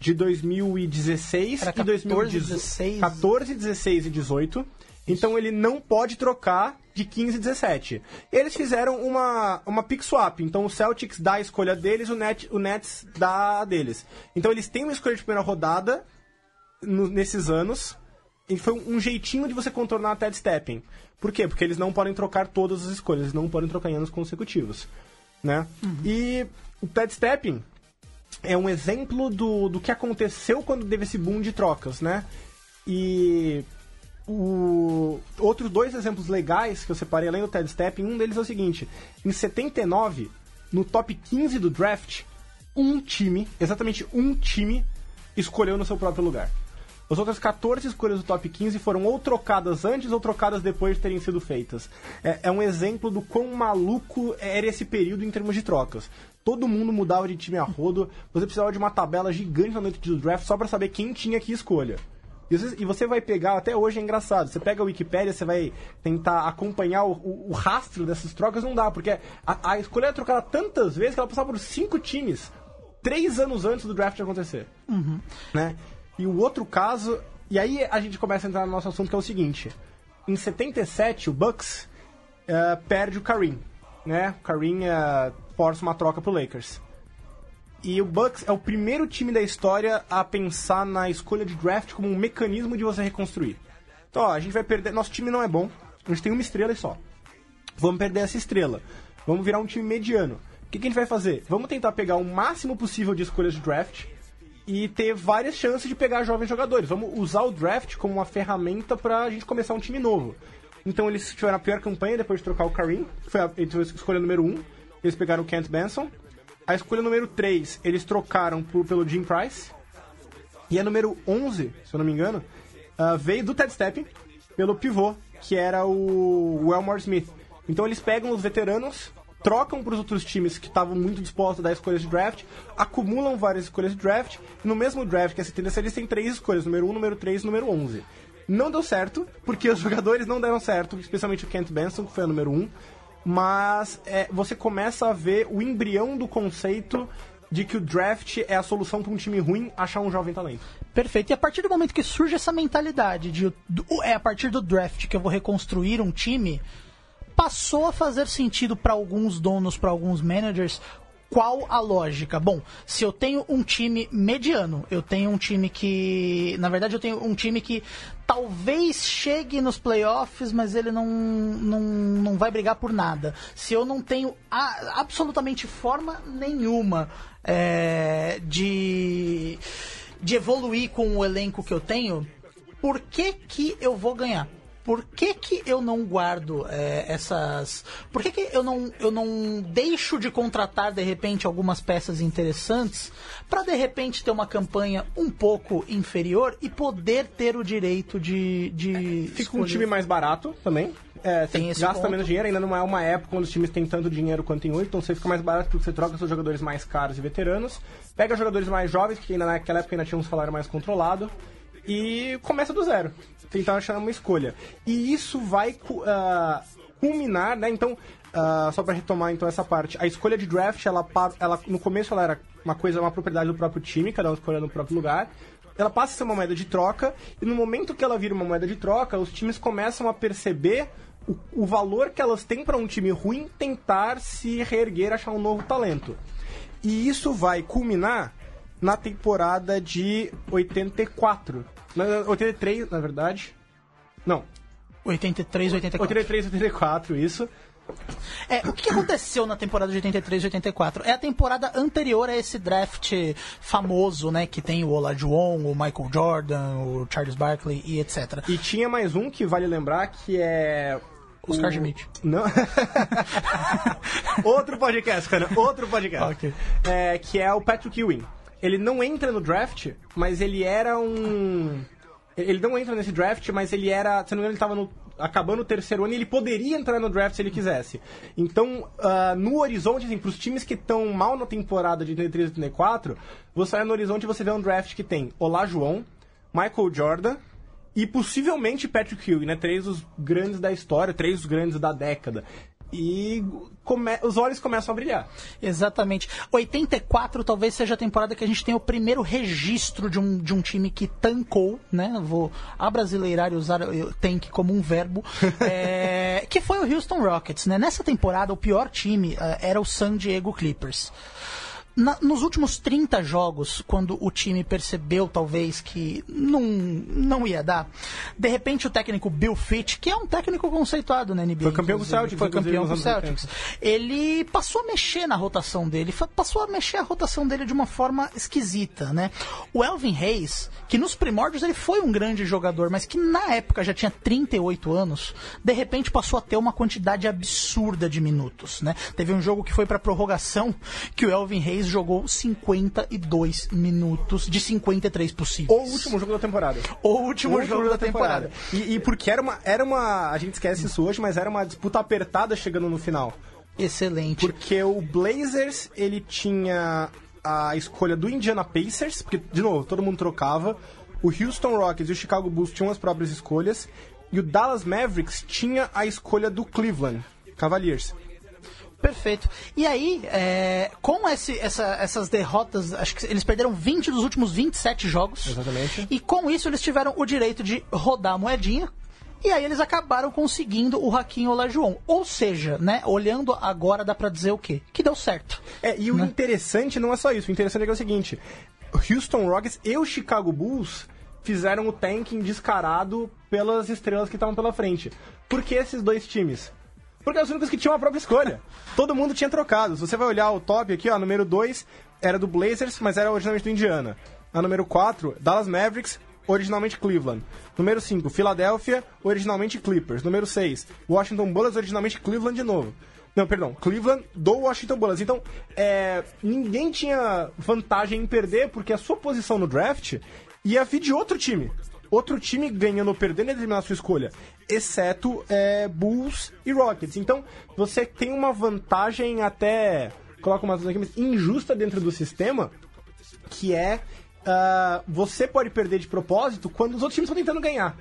de 2016 Era e 14, 2018. 16. 14, 16 e 18. Então ele não pode trocar de 15 e 17. Eles fizeram uma, uma pick swap. Então o Celtics dá a escolha deles, o, Net, o Nets dá a deles. Então eles têm uma escolha de primeira rodada no- nesses anos. E foi um jeitinho de você contornar a Ted Stepping. Por quê? Porque eles não podem trocar todas as escolhas, eles não podem trocar em anos consecutivos. Né? E o Ted Stepping é um exemplo do, do que aconteceu quando teve esse boom de trocas, né? E o... outros dois exemplos legais que eu separei além do Ted Stepping, um deles é o seguinte: em 79, no top 15 do draft, um time, exatamente um time, escolheu no seu próprio lugar. As outras 14 escolhas do top 15 foram ou trocadas antes ou trocadas depois de terem sido feitas. É, é um exemplo do quão maluco era esse período em termos de trocas. Todo mundo mudava de time a rodo, você precisava de uma tabela gigante na noite do draft só para saber quem tinha que escolha. E você, vai pegar, até hoje é engraçado, você pega a Wikipédia, você vai tentar acompanhar o, o- o rastro dessas trocas, não dá, porque a, a escolha era trocada tantas vezes que ela passava por cinco times, três anos antes do draft acontecer. Né? E o outro caso, e aí a gente começa a entrar no nosso assunto que é o seguinte: em 77, o Bucks eh, perde o Kareem, né? O Kareem eh, força uma troca pro Lakers. E o Bucks é o primeiro time da história a pensar na escolha de draft como um mecanismo de você reconstruir. Então, ó, a gente vai perder. Nosso time não é bom, a gente tem uma estrela e só. Vamos perder essa estrela. Vamos virar um time mediano. O que, que a gente vai fazer? Vamos tentar pegar o máximo possível de escolhas de draft e ter várias chances de pegar jovens jogadores. Vamos usar o draft como uma ferramenta pra gente começar um time novo. Então eles tiveram a pior campanha depois de trocar o Kareem, que foi a, a escolha número 1. Um. Eles pegaram o Kent Benson. A escolha número 3, eles trocaram por- pelo Jim Price. E a número 11, se eu não me engano, ah, veio do Ted Steppen pelo pivô, que era o, o Elmore Smith. Então eles pegam os veteranos, trocam para os outros times que estavam muito dispostos a dar escolhas de draft, acumulam várias escolhas de draft, e no mesmo draft, que é 76, eles têm três escolhas, número 1, número 3 e número 11. Não deu certo, porque os jogadores não deram certo, especialmente o Kent Benson, que foi a número 1, mas é, você começa a ver o embrião do conceito de que o draft é a solução para um time ruim achar um jovem talento. Perfeito. E a partir do momento que surge essa mentalidade de do- é a partir do draft que eu vou reconstruir um time, passou a fazer sentido para alguns donos, para alguns managers. Qual a lógica? Bom, se eu tenho um time mediano, eu tenho um time que. Na verdade, eu tenho um time que talvez chegue nos playoffs, mas ele não, não, não vai brigar por nada. Se eu não tenho a- absolutamente forma nenhuma é, de, de evoluir com o elenco que eu tenho, por que, que eu vou ganhar? Por que, que eu não guardo é, essas. Por que, que eu, não, eu não deixo de contratar de repente algumas peças interessantes para de repente ter uma campanha um pouco inferior e poder ter o direito de. de Fica um escolher? time mais barato também. É, você gasta ponto. menos dinheiro, ainda não é uma época quando os times têm tanto dinheiro quanto tem hoje, então você fica mais barato porque você troca seus jogadores mais caros e veteranos, pega jogadores mais jovens, que ainda naquela época ainda tinham um salário mais controlado, e começa do zero. Tentar achar uma escolha. E isso vai ah, culminar, né? Então, ah, só para retomar então essa parte, a escolha de draft, ela, ela no começo ela era uma coisa, uma propriedade do próprio time, cada um escolhendo no próprio lugar. Ela passa a ser uma moeda de troca, e no momento que ela vira uma moeda de troca, os times começam a perceber o, o valor que elas têm para um time ruim tentar se reerguer, achar um novo talento. E isso vai culminar na temporada de 84. Na- 83, na verdade. Não. 83, 84. 83, 84, isso. É, o que aconteceu na temporada de 83 e 84? É a temporada anterior a esse draft famoso, né? Que tem o Olajuwon, o Michael Jordan, o Charles Barkley e etc. E tinha mais um que vale lembrar que é. Oscar o- Schmidt. Não. outro podcast, cara. Outro podcast. Ok. É, que é o Patrick Ewing. Ele não entra no draft, mas ele era um. Ele não entra nesse draft, mas ele era. Se não me engano, ele estava no. Acabando o terceiro ano e ele poderia entrar no draft se ele quisesse. Então, ah, no horizonte, assim, pros times que estão mal na temporada de 83 e 84, você olha no horizonte e você vê um draft que tem Olajuwon, Michael Jordan, e possivelmente Patrick Ewing, né? Três dos grandes da história, três dos grandes da década. E come- os olhos começam a brilhar. Exatamente. 84 talvez seja a temporada que a gente tem o primeiro registro de um, de um time que tancou, né? Vou abrasileirar e usar tank como um verbo. é, que foi o Houston Rockets, né? Nessa temporada, o pior time eh, era o San Diego Clippers. Na- nos últimos 30 jogos, quando o time percebeu talvez que não, não ia dar, de repente o técnico Bill Fitch, que é um técnico conceituado na NBA, Foi campeão com o inclusive, Celtics, foi campeão com o nos anos Celtics, ele passou a mexer na rotação dele, passou a mexer a rotação dele de uma forma esquisita, né? O Elvin Reis, que nos primórdios ele foi um grande jogador, mas que na época já tinha 38 anos, de repente passou a ter uma quantidade absurda de minutos, né? Teve um jogo que foi pra prorrogação que o Elvin Reis jogou 52 minutos de 53 possíveis. O último jogo da temporada. O último jogo da temporada. E, e porque era uma, era uma. A gente esquece isso hoje, mas era uma disputa apertada chegando no final. Excelente. Porque o Blazers, ele tinha a escolha do Indiana Pacers, porque, de novo, todo mundo trocava. O Houston Rockets e o Chicago Bulls tinham as próprias escolhas. E o Dallas Mavericks tinha a escolha do Cleveland Cavaliers. Perfeito. E aí, é, com esse- essa- essas derrotas, acho que eles perderam 20 dos últimos 27 jogos. Exatamente. E com isso eles tiveram o direito de rodar a moedinha. E aí eles acabaram conseguindo o Raquinho Olajuwon. Ou seja, né, olhando agora dá pra dizer o quê? Que deu certo. É, e o Né? interessante não é só isso. O interessante é, que é o seguinte: Houston Rockets e o Chicago Bulls fizeram o tanking descarado pelas estrelas que estavam pela frente. Por que esses dois times? Porque eram os únicos que tinham a própria escolha. Todo mundo tinha trocado. Se você vai olhar o top aqui, ó, número 2 era do Blazers, mas era originalmente do Indiana. A número 4, Dallas Mavericks, originalmente Cleveland. Número 5, Philadelphia, originalmente Clippers. Número 6, Washington Bullets, originalmente Cleveland de novo. Não, perdão, Cleveland do Washington Bullets. Então, é, ninguém tinha vantagem em perder, porque a sua posição no draft ia vir de outro time. Outro time ganhando ou perdendo ia determinar a sua escolha. Exceto é, Bulls e Rockets. Então, você tem uma vantagem até. Coloca umas aqui, mas injusta dentro do sistema, que é. ah, você pode perder de propósito quando os outros times estão tentando ganhar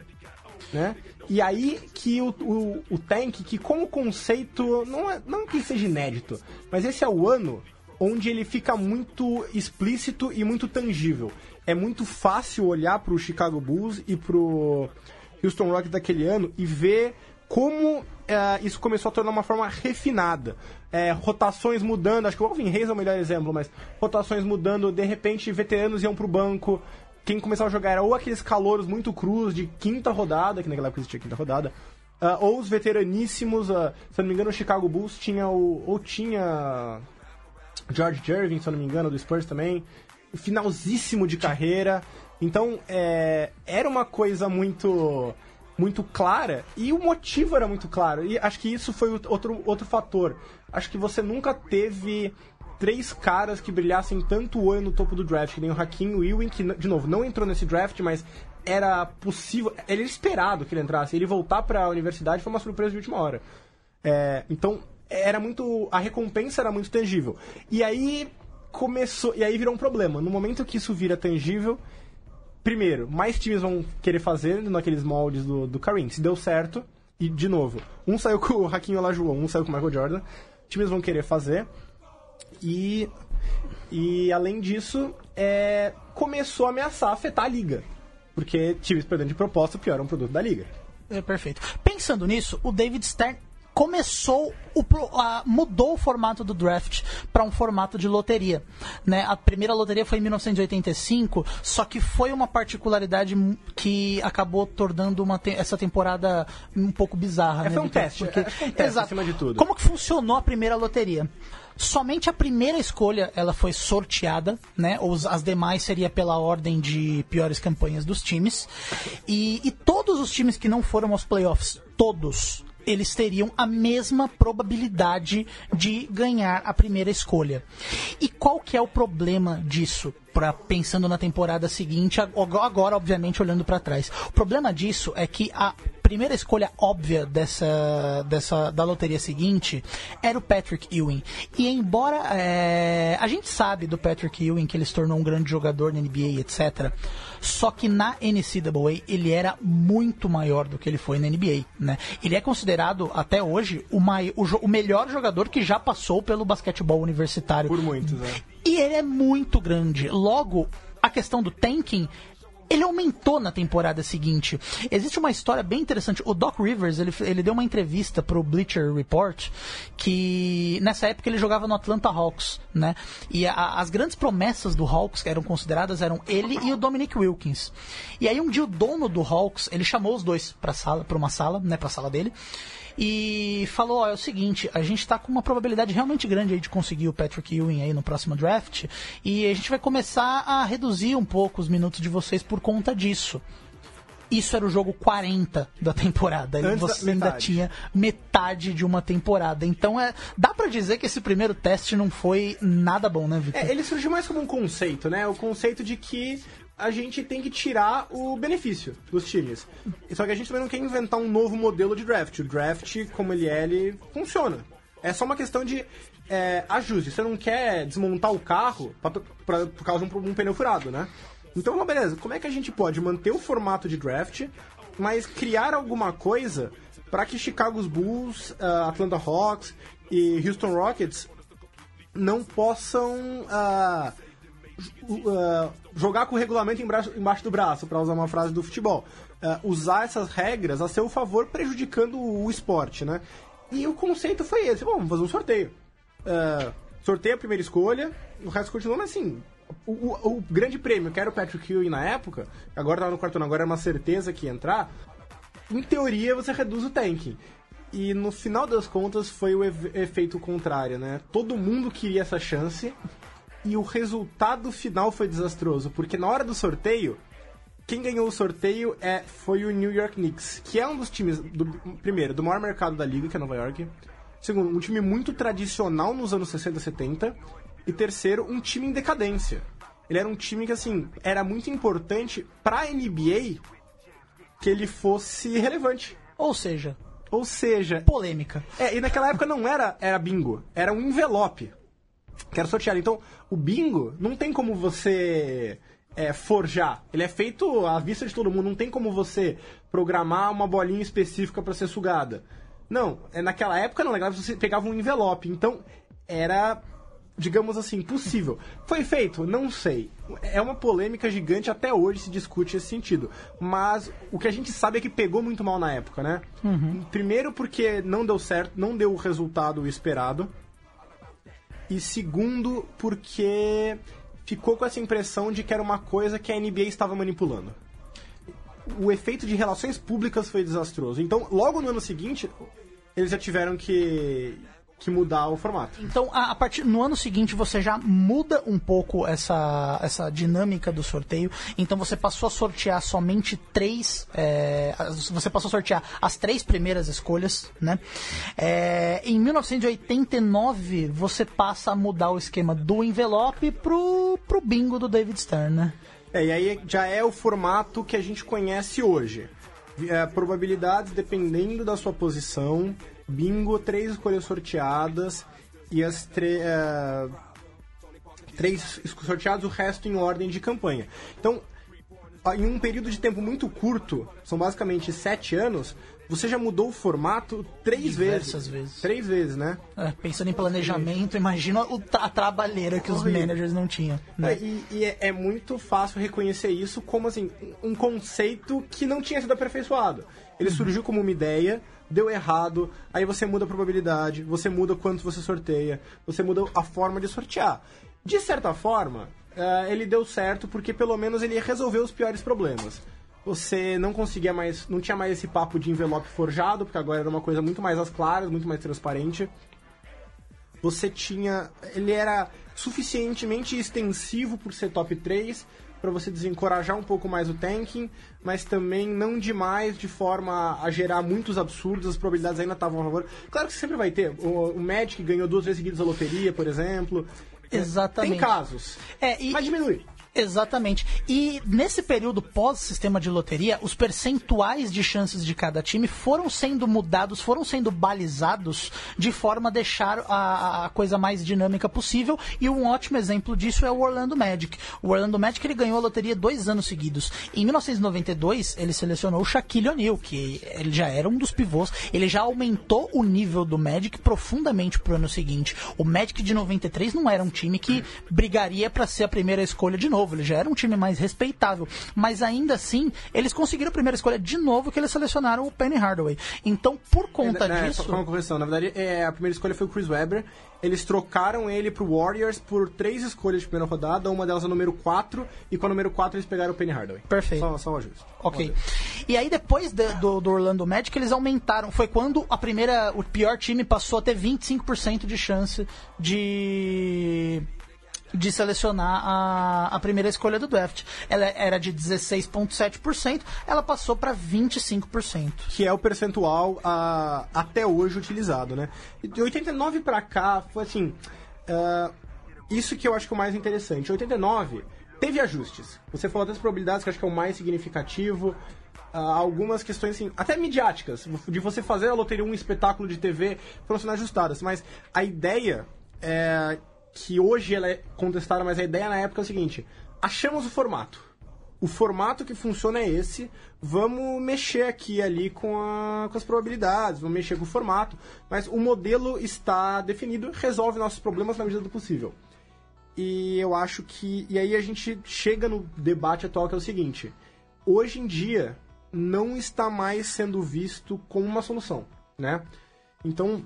né? E aí que o, o, o Tank, que como conceito, não, é, não que seja inédito, mas esse é o ano onde ele fica muito explícito e muito tangível. É muito fácil olhar pro Chicago Bulls e pro Houston Rockets daquele ano e ver como eh, isso começou a tornar uma forma refinada. Eh, rotações mudando, acho que o Alvin Reis é o melhor exemplo, mas rotações mudando, de repente veteranos iam pro banco, quem começava a jogar era ou aqueles calouros muito crus de quinta rodada, que naquela época existia quinta rodada, ah, ou os veteraníssimos, ah, se eu não me engano, o Chicago Bulls tinha o. ou tinha. George Jervin, se eu não me engano, do Spurs também. Finalzíssimo de carreira. Então, é, era uma coisa muito muito clara e o motivo era muito claro. E acho que isso foi o- outro, outro fator. Acho que você nunca teve três caras que brilhassem tanto o olho no topo do draft, que nem o Hakim Ewing, que, de novo, não entrou nesse draft, mas era possível, ele era esperado que ele entrasse. Ele voltar para a universidade foi uma surpresa de última hora. É, então, era muito. A recompensa era muito tangível. E aí começou. E aí virou um problema. No momento que isso vira tangível, primeiro, mais times vão querer fazer naqueles moldes do, do Kareem. Se deu certo, e de novo, um saiu com o Hakim Olajuwon, um saiu com o Michael Jordan, times vão querer fazer. E, e além disso, é, começou a ameaçar afetar a liga. Porque times perdendo de proposta pioram o produto da liga. É, perfeito. Pensando nisso, o David Stern começou o a- mudou o formato do draft para um formato de loteria, né? A primeira loteria foi em 1985, só que foi uma particularidade que acabou tornando uma te- essa temporada um pouco bizarra, É, né? foi um Vitor? teste, acho que foi um teste, acima de tudo. Como que funcionou a primeira loteria? Somente a primeira escolha ela foi sorteada, né? Os, as demais seria pela ordem de piores campanhas dos times. E, e todos os times que não foram aos playoffs, todos, eles teriam a mesma probabilidade de ganhar a primeira escolha. E qual que é o problema disso? Pra, pensando na temporada seguinte, ag- agora, obviamente, olhando pra trás. O problema disso é que a primeira escolha óbvia dessa, dessa da loteria seguinte era o Patrick Ewing. E embora é, a gente sabe do Patrick Ewing que ele se tornou um grande jogador na NBA, etc. Só que na NCAA ele era muito maior do que ele foi na NBA, né? Ele é considerado até hoje o, mai, o, o melhor jogador que já passou pelo basquetebol universitário. Por muitos, né? E ele é muito grande. Logo, a questão do tanking. Ele aumentou na temporada seguinte. Existe uma história bem interessante. O Doc Rivers, ele, ele deu uma entrevista pro Bleacher Report que nessa época ele jogava no Atlanta Hawks, né? E a- as grandes promessas do Hawks que eram consideradas eram ele e o Dominic Wilkins. E aí um dia o dono do Hawks, ele chamou os dois pra sala, para uma sala, né, pra sala dele e falou, ó, é o seguinte, a gente tá com uma probabilidade realmente grande aí de conseguir o Patrick Ewing aí no próximo draft, e a gente vai começar a reduzir um pouco os minutos de vocês por conta disso. Isso era o jogo 40 da temporada. E você ainda tinha metade de uma temporada. Então é. Dá pra dizer que esse primeiro teste não foi nada bom, né, Vitor? É, ele surgiu mais como um conceito, né? O conceito de que a gente tem que tirar o benefício dos times. Só que a gente também não quer inventar um novo modelo de draft. O draft, como ele é, ele funciona. É só uma questão de é, ajuste. Você não quer desmontar o carro pra, pra- por causa de um, um pneu furado, né? Então, beleza. Como é que a gente pode manter o formato de draft, mas criar alguma coisa para que Chicago Bulls, ah, Atlanta Hawks e Houston Rockets não possam ah, ah, jogar com o regulamento embaixo, do braço, para usar uma frase do futebol. Ah, usar essas regras a seu favor, prejudicando o esporte, né? E o conceito foi esse: vamos fazer um sorteio. Ah, sorteio a primeira escolha, o resto continua, assim. O, o- o grande prêmio, que era o Patrick Ewing na época, agora tava no quarto agora é uma certeza que ia entrar. Em teoria, você reduz o tanking. E no final das contas foi o efeito contrário, né? Todo mundo queria essa chance e o resultado final foi desastroso, porque na hora do sorteio, quem ganhou o sorteio é, foi o New York Knicks, que é um dos times, do, primeiro, do maior mercado da liga, que é Nova York. Segundo, um time muito tradicional nos anos 60 e 70. E terceiro, um time em decadência. Ele era um time que, assim, era muito importante pra NBA que ele fosse relevante. Ou seja, Ou seja, polêmica. é, e naquela época não era, era bingo, era um envelope que era sorteado. Então, o bingo não tem como você é, forjar. Ele é feito à vista de todo mundo, não tem como você programar uma bolinha específica para ser sugada. Não, é, naquela época não, naquela época você pegava um envelope. Então, era, digamos assim, possível. Foi feito? Não sei. É uma polêmica gigante, até hoje se discute esse sentido. Mas o que a gente sabe é que pegou muito mal na época, né? Primeiro porque não deu certo, não deu o resultado esperado. E segundo, porque ficou com essa impressão de que era uma coisa que a NBA estava manipulando. O efeito de relações públicas foi desastroso. Então, logo no ano seguinte, eles já tiveram que, que mudar o formato. Então, a, a partir no ano seguinte você já muda um pouco essa, essa dinâmica do sorteio. Então você passou a sortear somente três. é, você passou a sortear as três primeiras escolhas, né? É, em 1989 você passa a mudar o esquema do envelope pro, pro bingo do David Stern, né? É, e aí já é o formato que a gente conhece hoje. É, probabilidades dependendo da sua posição. Bingo, três escolhas sorteadas e as é, três es- sorteados, o resto em ordem de campanha. Então, em um período de tempo muito curto, são basicamente sete anos, você já mudou o formato três Diversas vezes. vezes. Três vezes, né? É, pensando em planejamento, imagina a trabalheira que os managers não tinham. Né? É, e e é, é muito fácil reconhecer isso como assim um conceito que não tinha sido aperfeiçoado. Ele surgiu como uma ideia deu errado, aí você muda a probabilidade, você muda quanto você sorteia, você muda a forma de sortear. De certa forma, eh, ele deu certo porque pelo menos ele resolveu os piores problemas. Você não conseguia mais, não tinha mais esse papo de envelope forjado, porque agora era uma coisa muito mais às claras, muito mais transparente. Você tinha, ele era suficientemente extensivo por ser top 3 para você desencorajar um pouco mais o tanking, mas também não demais de forma a gerar muitos absurdos, as probabilidades ainda estavam a favor. Claro que sempre vai ter. O, o Magic ganhou duas vezes seguidas a loteria, por exemplo. Exatamente. Tem casos. É, e- Mas diminui. Exatamente. E nesse período pós-sistema de loteria, os percentuais de chances de cada time foram sendo mudados, foram sendo balizados de forma a deixar a, a coisa mais dinâmica possível. E um ótimo exemplo disso é o Orlando Magic. O Orlando Magic ele ganhou a loteria dois anos seguidos. Em 1992, ele selecionou o Shaquille O'Neal, que ele já era um dos pivôs. Ele já aumentou o nível do Magic profundamente pro ano seguinte. O Magic de 93 não era um time que brigaria para ser a primeira escolha de novo. Ele já era um time mais respeitável. Mas ainda assim, eles conseguiram a primeira escolha de novo que eles selecionaram o Penny Hardaway. Então, por conta É, disso. Só uma correção. Na verdade, é, a primeira escolha foi o Chris Webber. Eles trocaram ele pro Warriors por três escolhas de primeira rodada. Uma delas o número 4. E com a número 4 eles pegaram o Penny Hardaway. Perfeito. Só, só um ajuste. Ok. E aí depois de- do, do Orlando Magic eles aumentaram. Foi quando a primeira, o pior time passou a ter 25% de chance de de selecionar a, a primeira escolha do draft. Ela era de 16,7%, ela passou para 25%. que é o percentual até hoje utilizado, né? De 89 pra cá, foi assim, ah, isso que eu acho que é o mais interessante. 89 teve ajustes. Você falou das probabilidades, que eu acho que é o mais significativo. Ah, algumas questões, assim, até midiáticas, de você fazer a loteria um espetáculo de TV, foram sendo ajustadas. Mas a ideia é que hoje ela é contestada, mas a ideia na época é o seguinte: achamos o formato o formato que funciona é esse, vamos mexer aqui e ali com, a- com as probabilidades, vamos mexer com o formato, mas o modelo está definido, resolve nossos problemas na medida do possível. E eu acho que. E aí a gente chega no debate atual que é o seguinte: hoje em dia não está mais sendo visto como uma solução, né? Então,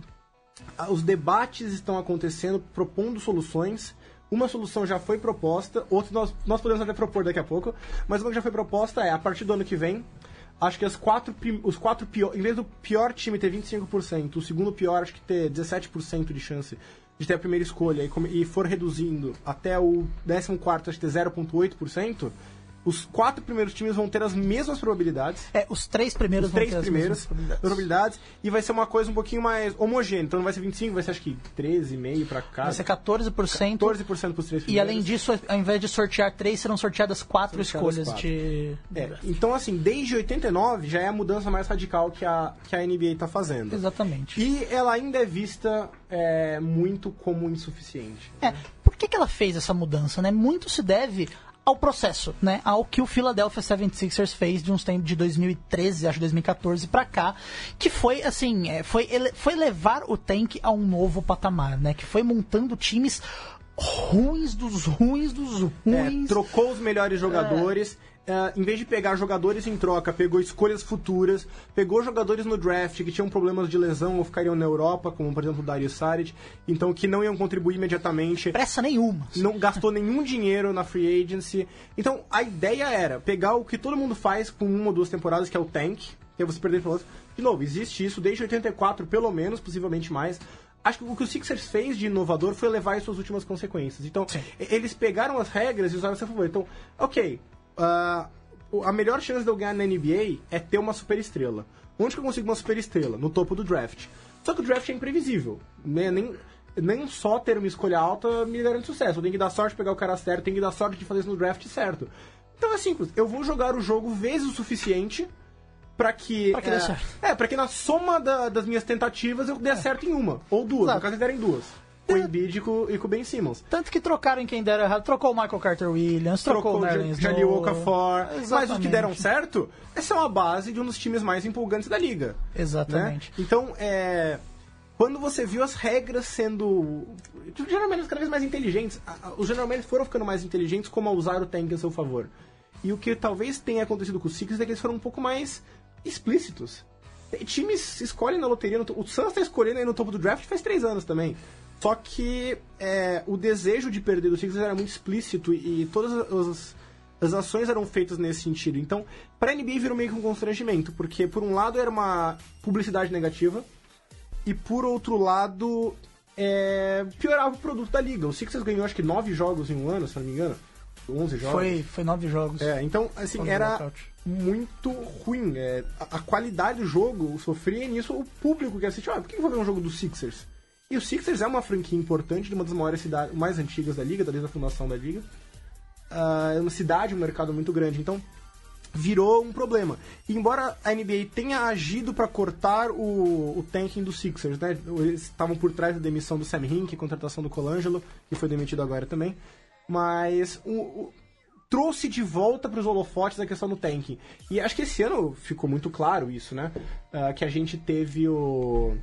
os debates estão acontecendo propondo soluções. Uma solução já foi proposta, outra nós, nós podemos até propor daqui a pouco, mas uma que já foi proposta é, a partir do ano que vem, acho que as quatro, os quatro pior, em vez do pior time ter 25%, o segundo pior acho que ter 17% de chance de ter a primeira escolha e, e for reduzindo até o 14 acho que ter 0,8%, os quatro primeiros times vão ter as mesmas probabilidades. É, os três primeiros Os vão três ter as primeiros mesmas probabilidades. probabilidades. E vai ser uma coisa um pouquinho mais homogênea. Então não vai ser 25, vai ser acho que 13,5 pra cá. Vai ser 14%. 14% pros três primeiros. E além disso, ao invés de sortear três, serão sorteadas quatro Sorteadas escolhas quatro. de. É, então assim, desde 89 já é a mudança mais radical que a, que a NBA tá fazendo. Exatamente. E ela ainda é vista é, muito como insuficiente. É, por que, que ela fez essa mudança, né? Muito se deve ao processo, né? Ao que o Philadelphia 76ers fez de uns tempos de 2013, acho 2014 pra cá, que foi assim, é, foi, ele- foi levar o tank a um novo patamar, né? Que foi montando times ruins dos ruins dos É, ruins. trocou os melhores jogadores. é, em vez de pegar jogadores em troca, pegou escolhas futuras, pegou jogadores no draft que tinham problemas de lesão ou ficariam na Europa, como por exemplo o Dario Saric, então que não iam contribuir imediatamente. Pressa nenhuma. não gastou nenhum dinheiro na free agency. Então a ideia era pegar o que todo mundo faz com uma ou duas temporadas, que é o tank, que é você perder para. De novo, existe isso desde 84, pelo menos, possivelmente mais. Acho que o que o Sixers fez de inovador foi levar as suas últimas consequências. Então, e- eles pegaram as regras e usaram a seu favor. Então, ok, o- a melhor chance de eu ganhar na NBA é ter uma superestrela. Onde que eu consigo uma superestrela? No topo do draft. Só que o draft é imprevisível. né? Nem, nem só ter uma escolha alta me garante sucesso. Eu tenho que dar sorte de pegar o cara certo, tenho que dar sorte de fazer isso no draft certo. Então é simples, eu vou jogar o jogo vezes o suficiente pra que. Pra que dê é, certo. É, pra que na soma da- das minhas tentativas eu dê certo em uma. Ou duas, Exato. no caso derem duas. Com o Embiid e com, e com o Ben Simmons. Tanto que trocaram em quem deram errado. Trocou o Michael Carter Williams, trocou, Trocou o o Nerlens Ja- Jalil Noel. Okafor. Mas os que deram certo, essa é uma base de um dos times mais empolgantes da liga. Exatamente. né? Então, é. Quando você viu as regras sendo. Managers cada vez mais inteligentes, os general managers foram ficando mais inteligentes como a usar o tank a seu favor. E o que talvez tenha acontecido com os Sixers é que eles foram um pouco mais explícitos. Times escolhem na loteria, o Suns tá escolhendo aí no topo do draft faz três anos também. Só que é, o desejo de perder do Sixers era muito explícito e, e todas as, as ações eram feitas nesse sentido. Então, pra NBA virou meio que um constrangimento, porque por um lado era uma publicidade negativa e por outro lado é, piorava o produto da liga. O Sixers ganhou acho que nove jogos em um ano, se não me engano. 11 jogos. Foi, foi nove jogos. É, então, assim, era muito ruim. É, a, a qualidade do jogo sofria e nisso o público que assistiu. Ah, por que eu vou ver um jogo do Sixers? E o Sixers é uma franquia importante de uma das maiores cidades, mais antigas da liga, desde a fundação da liga. Ah, é uma cidade, um mercado muito grande. Então, virou um problema. E embora a NBA tenha agido para cortar o, o tanking dos Sixers, né? Eles estavam por trás da demissão do Sam Hinkie, contratação do Colangelo, que foi demitido agora também. Mas o- o- trouxe de volta para os holofotes a questão do tanking. E acho que esse ano ficou muito claro isso, né? Ah, que a gente teve o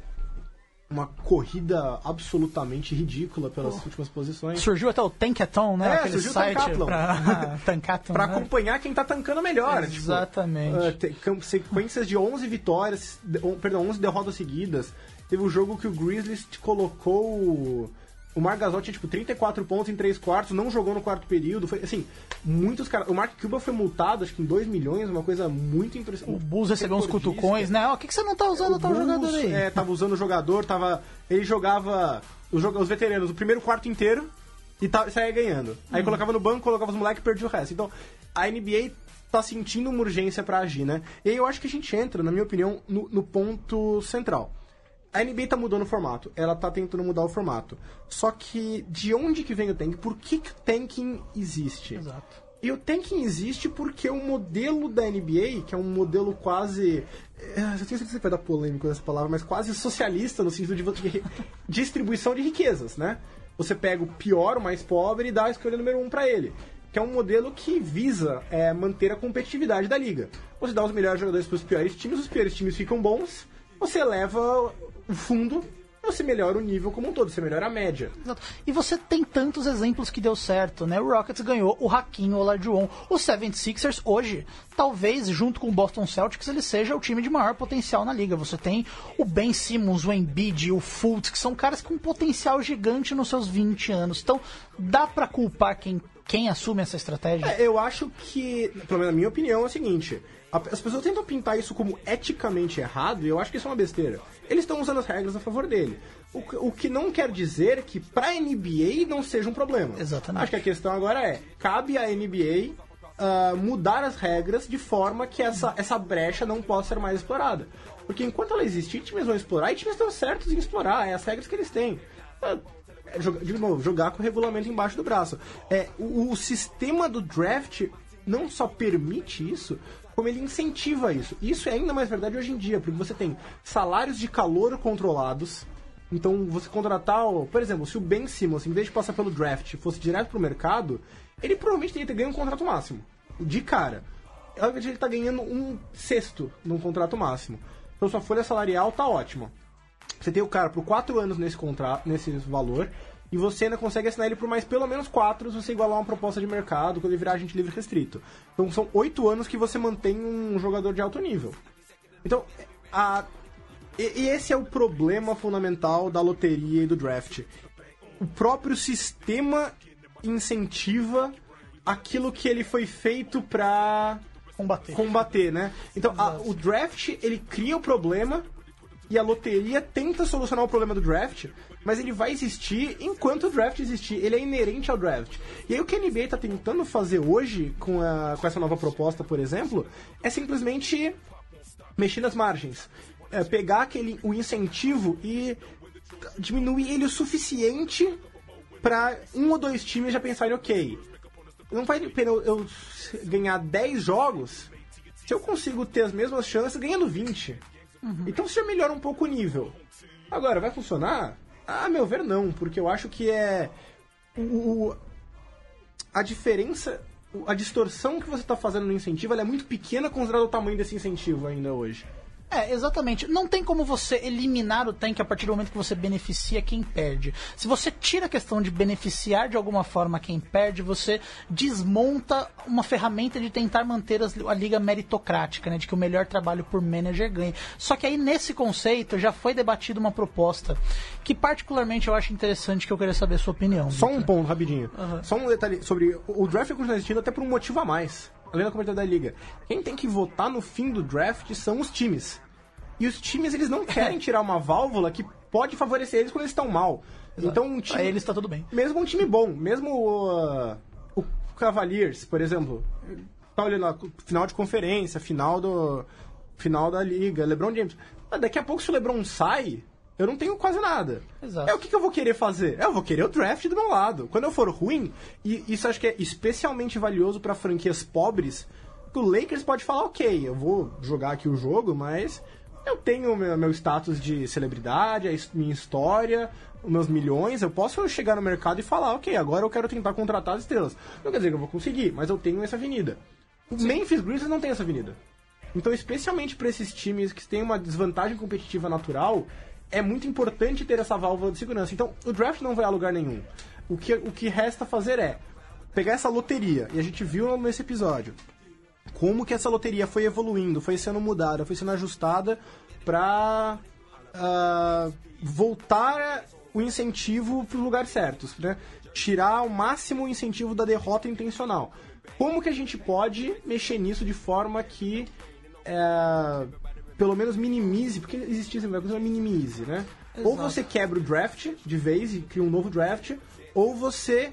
uma corrida absolutamente ridícula pelas últimas posições. Surgiu até o Tankathon, né? É, Aquele surgiu o site Tankathlon. pra Tankathon, Pra né? acompanhar quem tá tancando melhor. tipo, Exatamente. te- cam- sequências de 11 vitórias, de- perdão, 11 derrotas seguidas. Teve um jogo que o Grizzlies te colocou o, Marc Gasol tinha tipo 34 pontos em 3 quartos, não jogou no quarto período. Foi assim, muitos caras. O Mark Cuban foi multado, acho que em 2 milhões, uma coisa muito impressionante. O Bulls recebeu uns cutucões, né? Ó, o que, que você não tá usando o tal Bulls, jogador aí? É, tava usando o jogador, tava. Ele jogava os, joga- os veteranos o primeiro quarto inteiro e tá, saía ganhando. Aí Uhum. colocava no banco, colocava os moleques e perdia o resto. Então, a NBA tá sentindo uma urgência pra agir, né? E aí eu acho que a gente entra, na minha opinião, no, no ponto central. A NBA tá mudando o formato, ela tá tentando mudar o formato. Só que de onde que vem o tanking? Por que, que o tanking existe? Exato. E o tanking existe porque o modelo da NBA, que é um modelo quase. é, Eu tenho certeza que vai dar polêmico nessa palavra, mas quase socialista no sentido de, distribuição de riquezas, né? Você pega o pior, o mais pobre e dá a escolha número um pra ele. Que é um modelo que visa é, manter a competitividade da liga. Você dá os melhores jogadores pros piores times, os piores times ficam bons, você eleva o fundo, você melhora o nível como um todo, você melhora a média. Exato. E você tem tantos exemplos que deu certo, né? O Rockets ganhou, o Hakim, o Olajuwon, o 76ers hoje, talvez junto com o Boston Celtics, ele seja o time de maior potencial na liga. Você tem o Ben Simmons, o Embiid, o Fultz, que são caras com potencial gigante nos seus 20 anos. Então, dá pra culpar quem, quem assume essa estratégia? É, eu acho que, pelo menos na minha opinião, é o seguinte: as pessoas tentam pintar isso como eticamente errado, e eu acho que isso é uma besteira. Eles estão usando as regras a favor dele. O, que- o que não quer dizer que pra NBA não seja um problema. Exatamente. Acho que a questão agora é: cabe à NBA ah, mudar as regras de forma que essa, essa brecha não possa ser mais explorada. Porque enquanto ela existir, times vão explorar e times estão certos em explorar, é as regras que eles têm. Joga- de novo, jogar com o regulamento embaixo do braço. É, o, o sistema do draft não só permite isso, como ele incentiva isso. Isso é ainda mais verdade hoje em dia, porque você tem salários de calor controlados. Então, você contratar, por exemplo, se o Ben Simmons, em vez de passar pelo draft, fosse direto pro mercado, ele provavelmente teria ter ganho um contrato máximo. De cara. De ele tá ganhando um sexto num contrato máximo. Então, sua folha salarial tá ótima. Você tem o cara por 4 anos nesse contrato, nesse valor, e você ainda consegue assinar ele por mais pelo menos 4 se você igualar uma proposta de mercado quando ele virar agente livre restrito. Então são 8 anos que você mantém um jogador de alto nível. Então, a, e, esse é o problema fundamental da loteria e do draft. O próprio sistema incentiva aquilo que ele foi feito pra Combater. combater, né? Então, a- o draft, ele cria o problema e a loteria tenta solucionar o problema do draft, mas ele vai existir enquanto o draft existir. Ele é inerente ao draft. E aí o que a NBA tá tentando fazer hoje com, a- com essa nova proposta, por exemplo, é simplesmente mexer nas margens. É, pegar aquele, o incentivo e diminuir ele o suficiente para um ou dois times já pensarem, ok, não vale a pena eu ganhar 10 jogos se eu consigo ter as mesmas chances ganhando 20. Então você já melhora um pouco o nível. Agora, vai funcionar? A meu ver, não, porque eu acho que é. O, a diferença, a distorção que você está fazendo no incentivo é muito pequena considerado o tamanho desse incentivo ainda hoje. É, exatamente. Não tem como você eliminar o tank a partir do momento que você beneficia quem perde. Se você tira a questão de beneficiar de alguma forma quem perde, você desmonta uma ferramenta de tentar manter as- a liga meritocrática, né? De que o melhor trabalho por manager ganhe. Só que aí nesse conceito já foi debatida uma proposta que particularmente eu acho interessante que eu queria saber a sua opinião. Só um Victor. ponto, rapidinho. Só um detalhe sobre. O draft continua existindo até por um motivo a mais. Além da cobertura da liga. Quem tem que votar no fim do draft são os times. E os times, eles não querem tirar uma válvula que pode favorecer eles quando eles estão mal. Então, um time. Pra eles tá tudo bem. Mesmo um time bom, mesmo uh, o Cavaliers, por exemplo, tá olhando a final de conferência, final do final da liga, LeBron James. Ah, Daqui a pouco se o LeBron sai, eu não tenho quase nada. Exato. É o que, que eu vou querer fazer? É, Eu vou querer o draft do meu lado. Quando eu for ruim, e isso acho que é especialmente valioso para franquias pobres, que o Lakers pode falar, ok, eu vou jogar aqui o jogo, mas eu tenho meu, meu status de celebridade, a minha história, os meus milhões, eu posso chegar no mercado e falar, ok, agora eu quero tentar contratar as estrelas. Não quer dizer que eu vou conseguir, mas eu tenho essa avenida. O Memphis Grizzlies não tem essa avenida. Então, especialmente para esses times que têm uma desvantagem competitiva natural, é muito importante ter essa válvula de segurança. Então, o draft não vai a lugar nenhum. O que, o que resta fazer é pegar essa loteria, e a gente viu nesse episódio, como que essa loteria foi evoluindo, foi sendo mudada, foi sendo ajustada para voltar o incentivo para os lugares certos, né? Tirar ao máximo o incentivo da derrota intencional. Como que a gente pode mexer nisso de forma que é, pelo menos minimize, porque existe esse negócio, minimize, né? Ou você quebra o draft de vez e cria um novo draft, ou você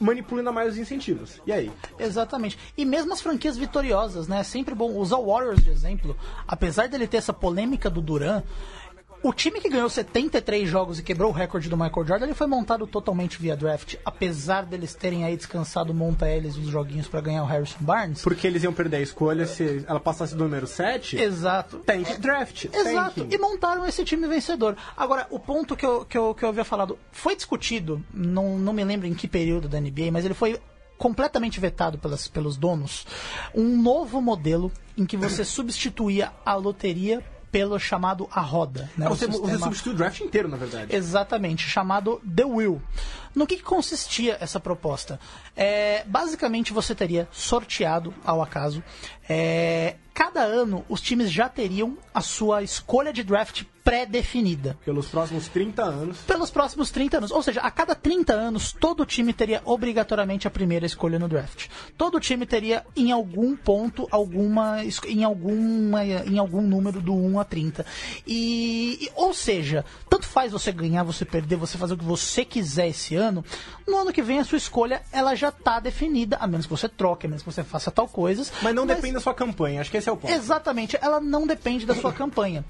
manipula ainda mais os incentivos. E aí? Exatamente. E mesmo as franquias vitoriosas, né? É sempre bom usar o Warriors de exemplo. Apesar dele ter essa polêmica do Duran, o time que ganhou 73 jogos e quebrou o recorde do Michael Jordan, ele foi montado totalmente via draft. Apesar deles terem aí descansado monta eles os joguinhos para ganhar o Harrison Barnes. Porque eles iam perder a escolha se ela passasse do número 7. Exato. Tank draft. Exato, tanking. e montaram esse time vencedor. Agora, o ponto que eu, que eu, que eu havia falado foi discutido, não, não me lembro em que período da NBA, mas ele foi completamente vetado pelas, pelos donos. Um novo modelo em que você substituía a loteria pelo chamado a roda. Né? Você, você sistema- substitui o draft inteiro, na verdade. Exatamente, chamado The Will. No que, que consistia essa proposta? É, basicamente, você teria sorteado ao acaso. é, cada ano, os times já teriam a sua escolha de draft pré-definida. Pelos próximos 30 anos. Pelos próximos 30 anos. Ou seja, a cada 30 anos, todo time teria obrigatoriamente a primeira escolha no draft. Todo time teria, em algum ponto, alguma. em, alguma em algum número do 1 a 30. E, e- ou seja, tanto faz você ganhar, você perder, você fazer o que você quiser esse ano. No ano que vem, a sua escolha ela já está definida, a menos que você troque, a menos que você faça tal coisas. Mas não depende da sua campanha, acho que esse é o ponto. Exatamente, ela não depende da sua campanha.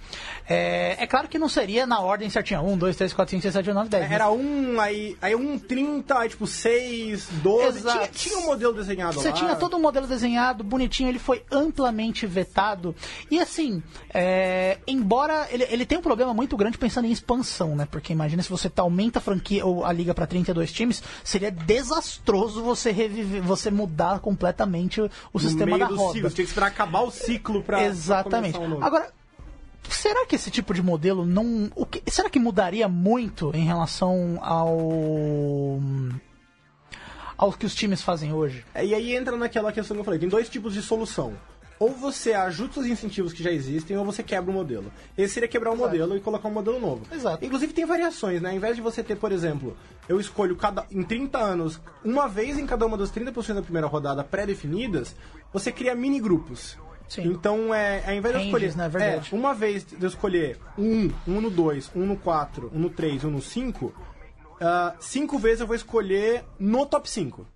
É, é claro que não seria na ordem certinha: 1, 2, 3, 4, 5, 6, 7, 8, 9, 10. Era um, aí, aí um 30, aí tipo 6, 12. Exato. Tinha, tinha um modelo desenhado Você lá. tinha todo um modelo desenhado, bonitinho, ele foi amplamente vetado. E assim, é, embora ele, ele tenha um problema muito grande pensando em expansão, né? Porque imagina se você tá, aumenta a franquia ou a liga para 32 times, seria desastroso você reviver, você mudar completamente o, no sistema da roda. ciclo. Você tinha que esperar acabar o ciclo pra. pra Exatamente. começar um. Agora, será que esse tipo de modelo não. O que, será que mudaria muito em relação ao. ao que os times fazem hoje? É, E aí entra naquela questão que eu falei: tem dois tipos de solução. Ou você ajusta os incentivos que já existem, ou você quebra o modelo. Esse seria quebrar o modelo e colocar um modelo novo. Exato. Inclusive tem variações, né? Ao invés de você ter, por exemplo, eu escolho cada em 30 anos, uma vez em cada uma das 30% da primeira rodada pré-definidas, você cria mini grupos. Sim. Então, é, ao invés de eu escolher. né? Verdade. É, uma vez de eu escolher um, um no 2, um no 4, um no 3, um no 5, ah, cinco vezes eu vou escolher no top 5.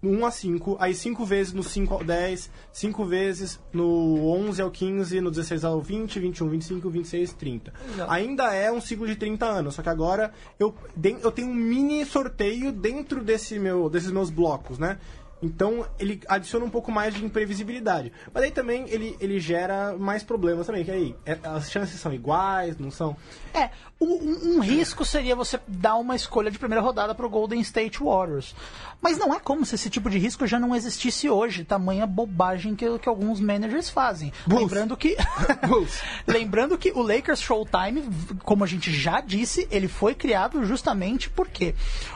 No 1 a 5, aí 5 vezes no 5 ao 10, 5 vezes no 11 ao 15, no 16 ao 20, 21, 25, 26, 30. Ainda é um ciclo de 30 anos, só que agora eu, eu tenho um mini sorteio dentro desse meu, desses meus blocos, né? Então ele adiciona um pouco mais de imprevisibilidade. Mas aí também ele, ele gera mais problemas também, que aí é- as chances são iguais, não são? É, um, um risco seria você dar uma escolha de primeira rodada pro Golden State Warriors. Mas não é como se esse tipo de risco já não existisse hoje, tamanha bobagem que, que alguns managers fazem. Bulls. Lembrando que. Lembrando que o Lakers Showtime, como a gente já disse, ele foi criado justamente porque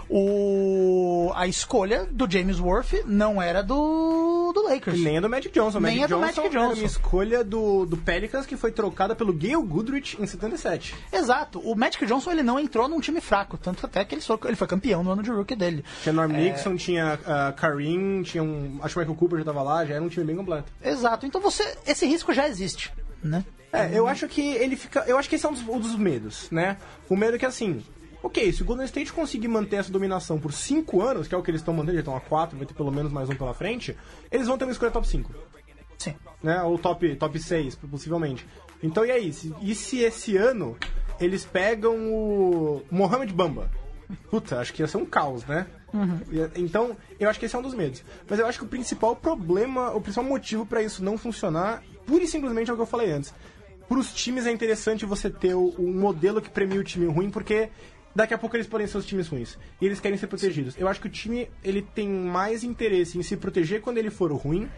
o, a escolha do James Worth não era do, do Lakers. Nem é do Magic Johnson. O Nem Magic é do Johnson Magic era Johnson. uma escolha do, do Pelicans que foi trocada pelo Gail Goodrich em 77. Exato. O Magic Johnson ele não entrou num time fraco, tanto até que ele, só- ele foi campeão no ano de rookie dele. Tinha É. Norm Nixon, tinha uh, Kareem, tinha um. Acho que o Michael Cooper já tava lá, já era um time bem completo. Exato. Então você, esse risco já existe, né? É, eu acho que ele fica. Eu acho que esse é um dos, um dos medos, né? O medo é que assim. Ok, se o Golden State conseguir manter essa dominação por 5 anos, que é o que eles estão mantendo, eles estão a 4, vai ter pelo menos mais um pela frente, eles vão ter uma escolha top 5. Sim. né? Ou top, top 6, possivelmente. Então e aí? Se- e se esse ano eles pegam o Mohamed Bamba? Puta, acho que ia ser um caos, né? Ia- Então, eu acho que esse é um dos medos. Mas eu acho que o principal problema, o principal motivo pra isso não funcionar, pura e simplesmente é o que eu falei antes. Para os times é interessante você ter um modelo que premia o time ruim, porque daqui a pouco eles podem ser os times ruins. E eles querem ser protegidos. Eu acho que o time ele tem mais interesse em se proteger quando ele for ruim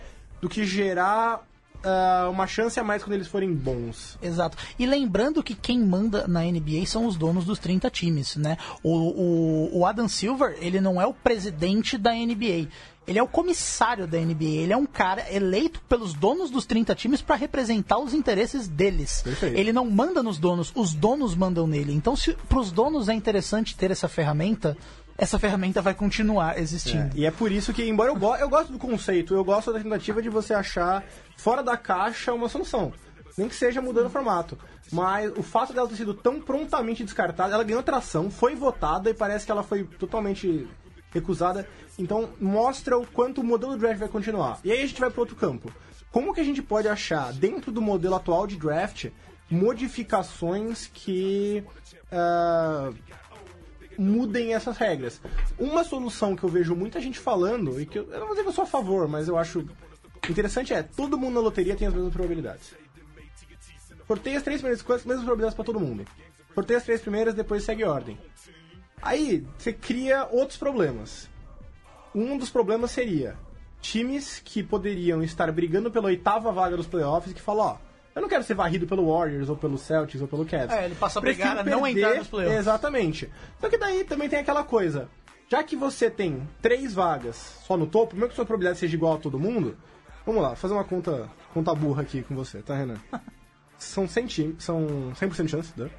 do que gerar ah, uma chance a mais quando eles forem bons. Exato. E lembrando que quem manda na NBA são os donos dos 30 times, né? O, o, o Adam Silver, ele não é o presidente da NBA. Ele é o comissário da NBA. Ele é um cara eleito pelos donos dos 30 times para representar os interesses deles. Perfeito. Ele não manda nos donos, os donos mandam nele. Então, se para os donos é interessante ter essa ferramenta, essa ferramenta vai continuar existindo. E é por isso que, embora eu, go eu gosto do conceito, eu gosto da tentativa de você achar fora da caixa uma solução. Nem que seja mudando o formato. Mas o fato dela ter sido tão prontamente descartada, ela ganhou tração, foi votada e parece que ela foi totalmente recusada. Então mostra o quanto o modelo draft vai continuar. E aí a gente vai para outro campo. Como que a gente pode achar, dentro do modelo atual de draft, modificações que ah, mudem essas regras. Uma solução que eu vejo muita gente falando, e que eu, eu não vou dizer que eu sou a favor, mas eu acho interessante é, todo mundo na loteria tem as mesmas probabilidades. Sorteia as três primeiras coisas, mesmas probabilidades para todo mundo. Sorteia as três primeiras, depois segue ordem. Aí, você cria outros problemas. Um dos problemas seria times que poderiam estar brigando pela oitava vaga dos playoffs que falam, ó, eu não quero ser varrido pelo Warriors, ou pelo Celtics, ou pelo Cavs. É, ele passa a brigar a não entrar nos playoffs. Exatamente. Só que daí também tem aquela coisa. Já que você tem três vagas só no topo, mesmo que sua probabilidade seja igual a todo mundo, vamos lá, fazer uma conta, conta burra aqui com você, tá, Renan? São 100 times, são 100% de chance, né?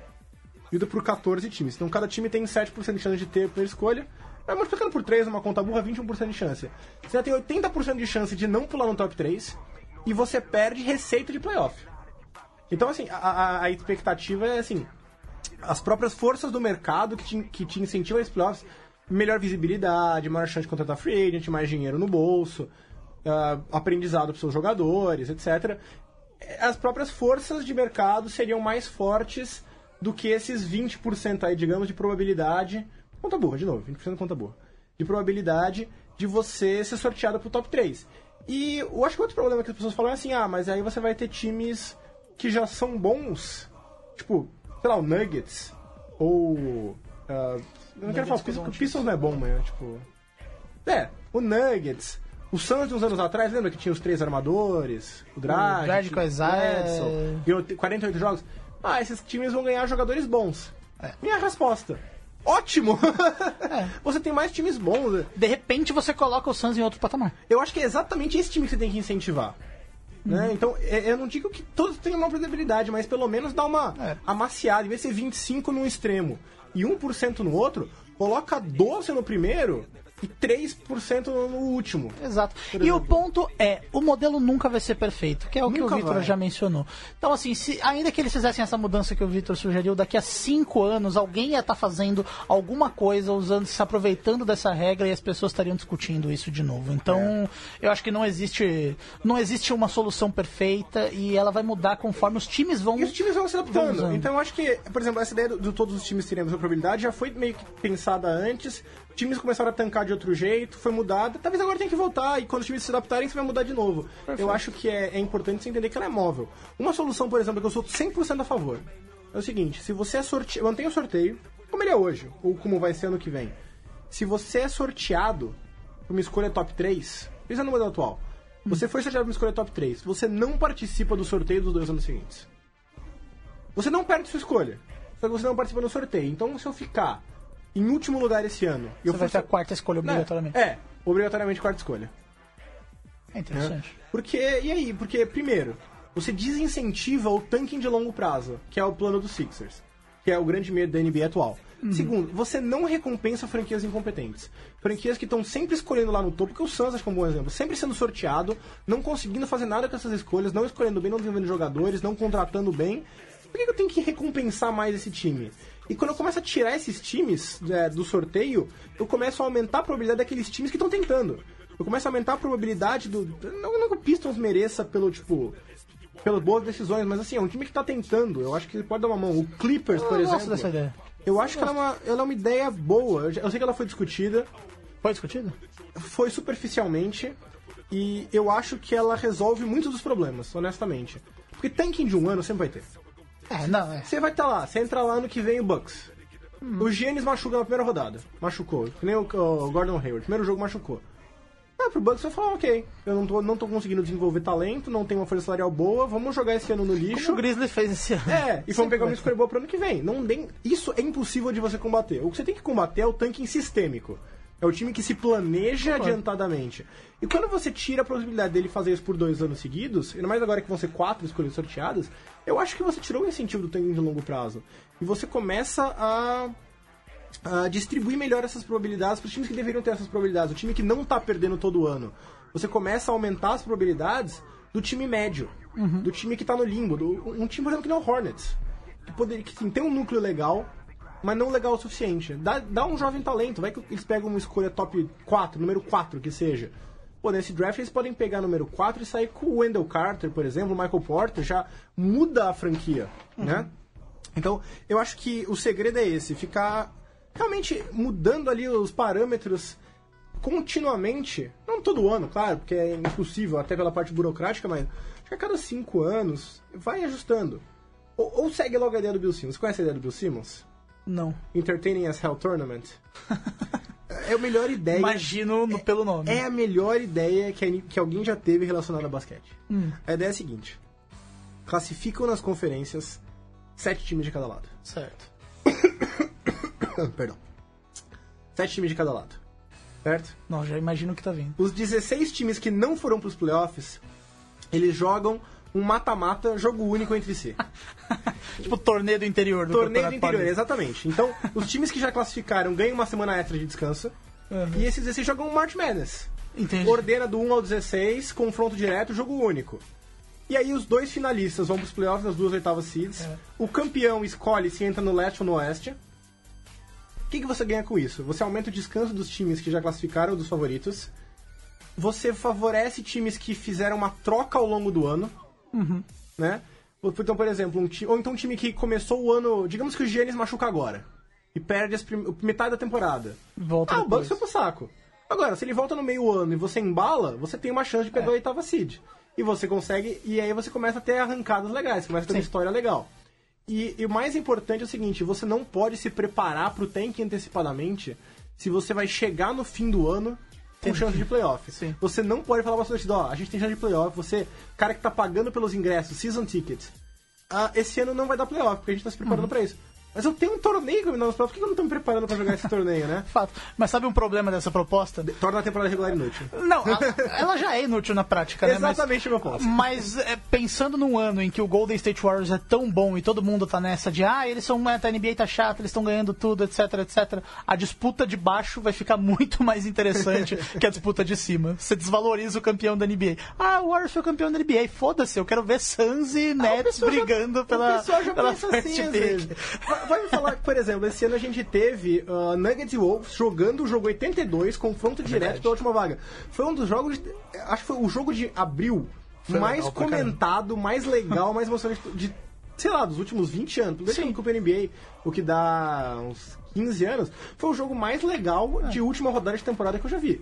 Dividido por 14 times. Então cada time tem 7% de chance de ter a primeira escolha. Mas multiplicando por 3, uma conta burra, 21% de chance. Você já tem 80% de chance de não pular no top 3 e você perde receita de playoff. Então, assim, a, a- expectativa é assim: as próprias forças do mercado que te, que te incentivam a esse playoffs, melhor visibilidade, maior chance de contratar free agent, mais dinheiro no bolso, ah, aprendizado para seus jogadores, etc. As próprias forças de mercado seriam mais fortes do que esses 20% aí, digamos, de probabilidade. Conta burra, de novo, 20% conta burra. De probabilidade de você ser sorteado pro top 3. E eu acho que outro problema que as pessoas falam é assim: ah, mas aí você vai ter times que já são bons, tipo, sei lá, o Nuggets, ou. ah, eu não quero falar Pistons, porque o Pistons não é bom, mas é tipo. É, o Nuggets. O Suns de uns anos atrás, lembra que tinha os três armadores? O Dragic, O Dragic, o. Bledsoe, ganhou 48 jogos. Ah, esses times vão ganhar jogadores bons. Minha resposta. Ótimo! Você tem mais times bons. né? De repente você coloca o Suns em outro patamar. Eu acho que é exatamente esse time que você tem que incentivar. Né? Então, é- eu não digo que todos tenham uma probabilidade, mas pelo menos dá uma É. amaciada. Em vez de ser 25 num extremo e 1% no outro, coloca 12 no primeiro e 3% no último. Exato. E o ponto é, o modelo nunca vai ser perfeito, que é o que Nunca o Vitor já mencionou. Então, assim, se, ainda que eles fizessem essa mudança que o Vitor sugeriu, daqui a cinco anos alguém ia estar fazendo alguma coisa, usando, se aproveitando dessa regra e as pessoas estariam discutindo isso de novo. Então, É. eu acho que não existe, não existe uma solução perfeita e ela vai mudar conforme os times vão. E os times vão se adaptando. Então eu acho que, por exemplo, essa ideia de todos os times terem a mesma probabilidade já foi meio que pensada antes. Times começaram a tancar de outro jeito, foi mudada, talvez agora tenha que voltar, e quando os times se adaptarem, você vai mudar de novo. Eu acho que é, é importante você entender que ela é móvel. Uma solução, por exemplo, que eu sou 100% a favor, é o seguinte, se você é sorteado, mantém o sorteio, como ele é hoje, ou como vai ser ano que vem. Se você é sorteado por uma escolha top 3, pensa no modelo atual, você foi sorteado por uma escolha top 3, você não participa do sorteio dos dois anos seguintes. Você não perde sua escolha, só que você não participa do sorteio. Então, se eu ficar em último lugar esse ano... e eu Você vai ter a quarta escolha Né? obrigatoriamente. É, obrigatoriamente quarta escolha. É interessante. Porque, e aí? Porque, primeiro, você desincentiva o tanking de longo prazo, que é o plano dos Sixers, que é o grande medo da NBA atual. Segundo, você não recompensa franquias incompetentes. Franquias que estão sempre escolhendo lá no topo, que o Suns acho que é um bom exemplo, sempre sendo sorteado, não conseguindo fazer nada com essas escolhas, não escolhendo bem, não desenvolvendo jogadores, não contratando bem. Por que eu tenho que recompensar mais esse time? E quando eu começo a tirar esses times é, do sorteio, eu começo a aumentar a probabilidade daqueles times que estão tentando. Eu começo a aumentar a probabilidade do. Não, não que o Pistons mereça pelo, tipo. Pelas boas decisões, mas assim, é um time que tá tentando. Eu acho que ele pode dar uma mão. O Clippers, por eu exemplo. gosto dessa ideia. Eu acho que ela é, uma, ela é uma ideia boa. Eu, eu sei que ela foi discutida, Foi discutido? foi superficialmente, e eu acho que ela resolve muitos dos problemas, honestamente. Porque tanking de um ano sempre vai ter. É, não, é. Você vai estar lá, você entra lá no que vem o Bucks. Hum. O Giannis machuca na primeira rodada. Machucou. Que nem o, o Gordon Hayward. Primeiro jogo machucou. Ah, pro Bucks vai falar, ok, eu não tô, não tô conseguindo desenvolver talento, não tenho uma folha salarial boa, vamos jogar esse ano no lixo. Como o Grizzlies fez esse ano. É, e vamos pegar uma escolha boa pro ano que vem. Não tem, isso é impossível de você combater. O que você tem que combater é o tanking sistêmico. É o time que se planeja adiantadamente. E quando você tira a possibilidade dele fazer isso por dois anos seguidos, ainda mais agora que vão ser quatro escolhas sorteadas, eu acho que você tirou o incentivo do tanking de longo prazo. E você começa a, distribuir melhor essas probabilidades para os times que deveriam ter essas probabilidades. O time que não tá perdendo todo ano. Você começa a aumentar as probabilidades do time médio. Do time que tá no limbo. Do, um time, por exemplo, que nem o Hornets. Que, poderia, que sim, tem um núcleo legal, mas não legal o suficiente. Dá, dá um jovem talento. Vai que eles pegam uma escolha top 4, número 4 que seja. Pô, nesse draft eles podem pegar número 4 e sair com o Wendell Carter, por exemplo, o Michael Porter, já muda a franquia, né? Então, eu acho que o segredo é esse, ficar realmente mudando ali os parâmetros continuamente, não todo ano, claro, porque é impossível, até pela parte burocrática, mas acho que a cada cinco anos vai ajustando. Ou, ou segue logo a ideia do Bill Simmons. Você conhece a ideia do Bill Simmons? Não. Entertaining as Hell Tournament? é a melhor ideia. Imagino no- pelo nome. É a melhor ideia que, a- que alguém já teve relacionada a basquete. A ideia é a seguinte: classificam nas conferências sete times de cada lado. Certo. Perdão. Sete times de cada lado. Certo? Não, já imagino o que tá vindo. Os 16 times que não foram pros playoffs, eles jogam um mata-mata, jogo único entre si. Tipo torneio do interior do Torneio do interior, exatamente. Então, os times que já classificaram ganham uma semana extra de descanso. Uhum. E esses 16 jogam um March Madness. Entendi. Ordena do 1 ao 16, confronto direto, jogo único. E aí os dois finalistas vão pros playoffs das duas oitavas seeds. É. O campeão escolhe se entra no leste ou no oeste. O que, que você ganha com isso? Você aumenta o descanso dos times que já classificaram dos favoritos. Você favorece times que fizeram uma troca ao longo do ano. Uhum. Né? Então, por exemplo, um time, ou então um time que começou o ano. Digamos que o Giannis machuca agora. E perde as prim- metade da temporada. Volta Ah, o Bucks depois. foi pro saco. Agora, se ele volta no meio ano e você embala, você tem uma chance de pegar a oitava seed. E você consegue, e aí você começa a ter arrancadas legais, começa a ter uma Sim. história legal. E, e o mais importante é o seguinte, você não pode se preparar pro tank antecipadamente se você vai chegar no fim do ano com chance de playoff. Sim. Você não pode falar pra sua torcida, ó, a gente tem chance de playoff, você, cara que tá pagando pelos ingressos, season ticket, ah, esse ano não vai dar playoff, porque a gente tá se preparando Uhum. pra isso. Mas eu tenho um torneio playoffs, por que eu não tô me preparando pra jogar esse torneio, né? Fato. Mas sabe um problema dessa proposta? Torna a temporada regular inútil. Não, a- ela já é inútil na prática, né? Mas- Exatamente o meu ponto. Mas é, pensando num ano em que o Golden State Warriors é tão bom e todo mundo tá nessa de ah, eles são. A NBA tá chata, eles estão ganhando tudo, etc, etc. A disputa de baixo vai ficar muito mais interessante que a disputa de cima. Você desvaloriza o campeão da NBA. Ah, o Warriors foi o campeão da NBA. Foda-se, eu quero ver Suns e Nets pessoal já- brigando pela, o pessoal já pela pensa assim. Vai- me falar que, por exemplo, esse ano a gente teve uh, Nuggets e Wolves jogando o jogo 82, confronto direto verdade. pela última vaga. Foi um dos jogos, de- acho que foi o jogo de abril Foi mais legal comentado, mais legal, mais emocionante de sei lá, dos últimos 20 anos, desde que eu NBA, o que dá uns 15 anos, foi o jogo mais legal de última rodada de temporada que eu já vi.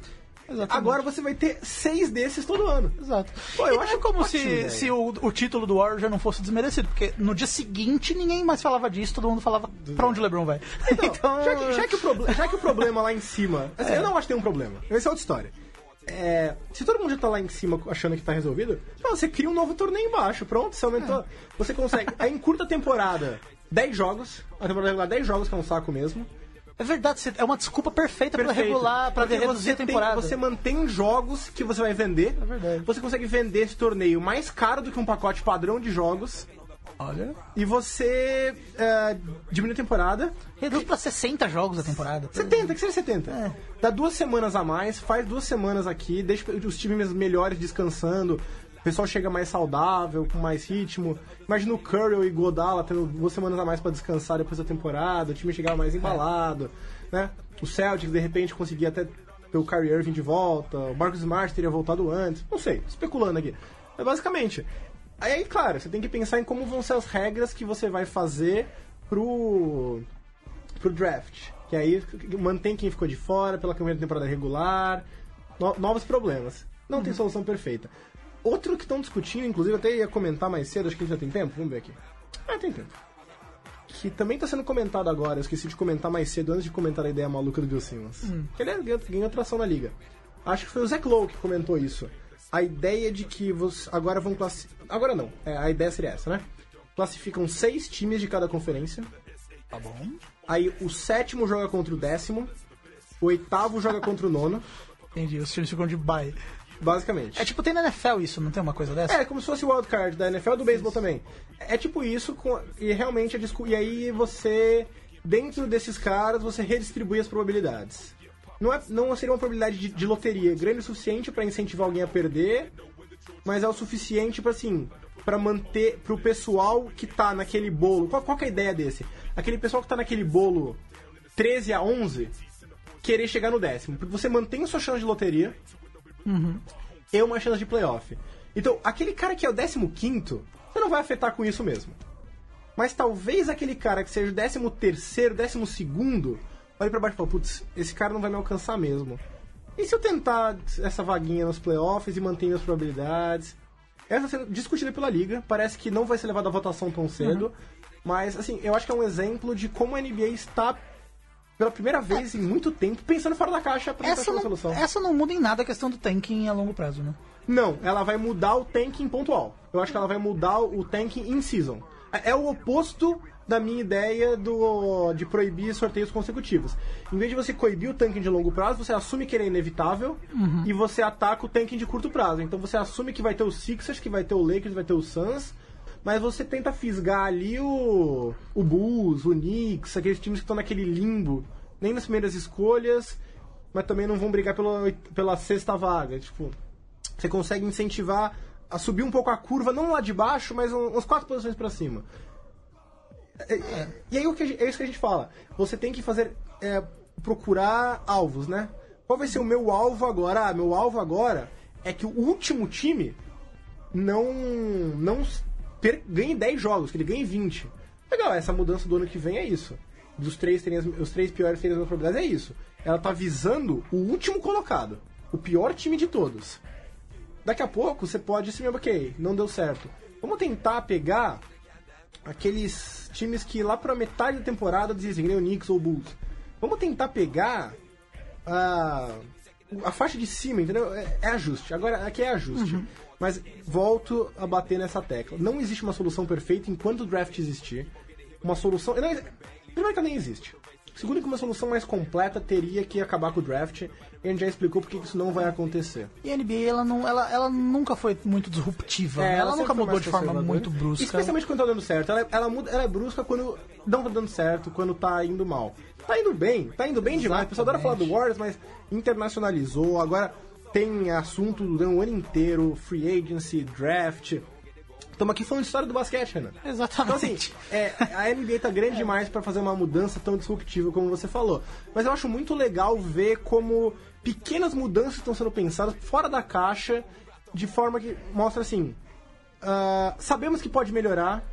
Exatamente. Agora você vai ter seis desses todo ano. Exato. Pô, eu e não acho é como ótimo, se, se o, o título do Warriors já não fosse desmerecido, porque no dia seguinte ninguém mais falava disso, todo mundo falava pra onde o LeBron vai. Então, já, que, já que o já que o problema lá em cima. assim, Eu não acho que tem um problema. Essa é outra história. É, se todo mundo já tá lá em cima achando que tá resolvido, não, você cria um novo torneio embaixo. Pronto, você aumentou. Você consegue. Aí em curta temporada, 10 jogos. A temporada regular, 10 jogos, que é um saco mesmo. É verdade, é uma desculpa perfeita pra Perfeito. regular, pra Porque reduzir a você tem- temporada. você mantém jogos que você vai vender. É verdade. Você consegue vender esse torneio mais caro do que um pacote padrão de jogos. Olha. E você é, diminui a temporada. Reduz pra 60 jogos a temporada. 70, que seja 70. É. Dá duas semanas a mais, faz duas semanas aqui, deixa os times melhores descansando. O pessoal chega mais saudável, com mais ritmo. Imagina o Curry e Godala tendo duas semanas a mais pra descansar depois da temporada, o time chegava mais embalado, né? O Celtics, de repente, conseguia até ter o Kyrie Irving de volta, o Marcus Smart teria voltado antes, não sei, especulando aqui. Mas basicamente, aí, claro, você tem que pensar em como vão ser as regras que você vai fazer pro pro draft. Que aí mantém quem ficou de fora pela primeira temporada regular. no- novos problemas. Não tem solução perfeita. Outro que estão discutindo, inclusive, até ia comentar mais cedo, acho que já tem tempo, vamos ver aqui. Ah, tem tempo. Que também está sendo comentado agora, eu esqueci de comentar mais cedo antes de comentar a ideia maluca do Bill Simmons. Que ele ganhou, ganhou atração na liga. Acho que foi o Zach Lowe que comentou isso. A ideia de que você agora vão classificar. Agora não, é, a ideia seria essa, né? Classificam seis times de cada conferência. Tá bom. Aí o sétimo joga contra o décimo, o oitavo joga contra o nono, Entendi, os times ficam de bye. Basicamente. É tipo, tem na NFL isso, não tem uma coisa dessa? É, como se fosse o wildcard da NFL do beisebol também. É tipo isso, com- e realmente a E aí você, dentro desses caras, você redistribui as probabilidades. Não, é, não seria uma probabilidade de, de loteria grande o suficiente pra incentivar alguém a perder, mas é o suficiente pra assim. Pra manter pro pessoal que tá naquele bolo. Qual, qual que é a ideia desse? Aquele pessoal que tá naquele bolo 13 a 11 querer chegar no décimo. Porque você mantém sua chance de loteria e uma chance de playoff. Então, aquele cara que é o 15, você não vai afetar com isso mesmo. Mas talvez aquele cara que seja o 13, 12, olhe pra baixo e fale: putz, esse cara não vai me alcançar mesmo. E se eu tentar essa vaguinha nos playoffs e manter minhas probabilidades? Essa sendo discutida pela liga, parece que não vai ser levada à votação tão cedo. Mas, assim, eu acho que é um exemplo de como a NBA está, pela primeira vez em muito tempo, pensando fora da caixa pra tentar Essa não, solução. essa não muda em nada a questão do tanking a longo prazo, né? Não, ela vai mudar o tanking pontual. Eu acho que ela vai mudar o tanking in season. É é o oposto da minha ideia do, de proibir sorteios consecutivos. Em vez de você coibir o tanking de longo prazo, você assume que ele é inevitável e você ataca o tanking de curto prazo. Então você assume que vai ter os Sixers, que vai ter o Lakers, vai ter o Suns, mas você tenta fisgar ali o, o Bulls, o Knicks, aqueles times que estão naquele limbo, nem nas primeiras escolhas, mas também não vão brigar pela, pela sexta vaga. Tipo, você consegue incentivar a subir um pouco a curva, não lá de baixo, mas um- umas quatro posições pra cima. É, é, E aí o que é isso que a gente fala. Você tem que fazer. é, procurar alvos, né? Qual vai ser o meu alvo agora? Ah, meu alvo agora é que o último time não. não ganhe 10 jogos, que ele ganhe 20. Legal, essa mudança do ano que vem é isso. Dos três terem as- os três piores terem as mesmas probabilidades é isso. Ela tá visando o último colocado. O pior time de todos. Daqui a pouco você pode se ok, não deu certo. Vamos tentar pegar aqueles times que lá pra metade da temporada dizem, nem o Knicks ou o Bulls. Vamos tentar pegar a, a faixa de cima, entendeu? É, é ajuste. Agora, aqui é ajuste. Mas volto a bater nessa tecla. Não existe uma solução perfeita enquanto o draft existir. Uma solução. Não, primeiro que ela nem existe. Segundo que uma solução mais completa teria que acabar com o draft. E a gente já explicou porque que isso não vai acontecer. E a NBA, ela, não, ela, ela nunca foi muito disruptiva. né? ela, sempre nunca mudou de forma muito brusca. Especialmente quando tá dando certo. Ela, ela, muda, ela é brusca quando não tá dando certo, quando tá indo mal. Tá indo bem, tá indo bem demais. O pessoal adora falar do Warriors, mas internacionalizou. Agora tem assunto do ano inteiro, free agency, draft. Estamos aqui falando de história do basquete, Renan. Então, assim, Exatamente. é, a NBA tá grande demais pra fazer uma mudança tão disruptiva como você falou. Mas eu acho muito legal ver como pequenas mudanças estão sendo pensadas fora da caixa, de forma que mostra assim: ah, sabemos que pode melhorar,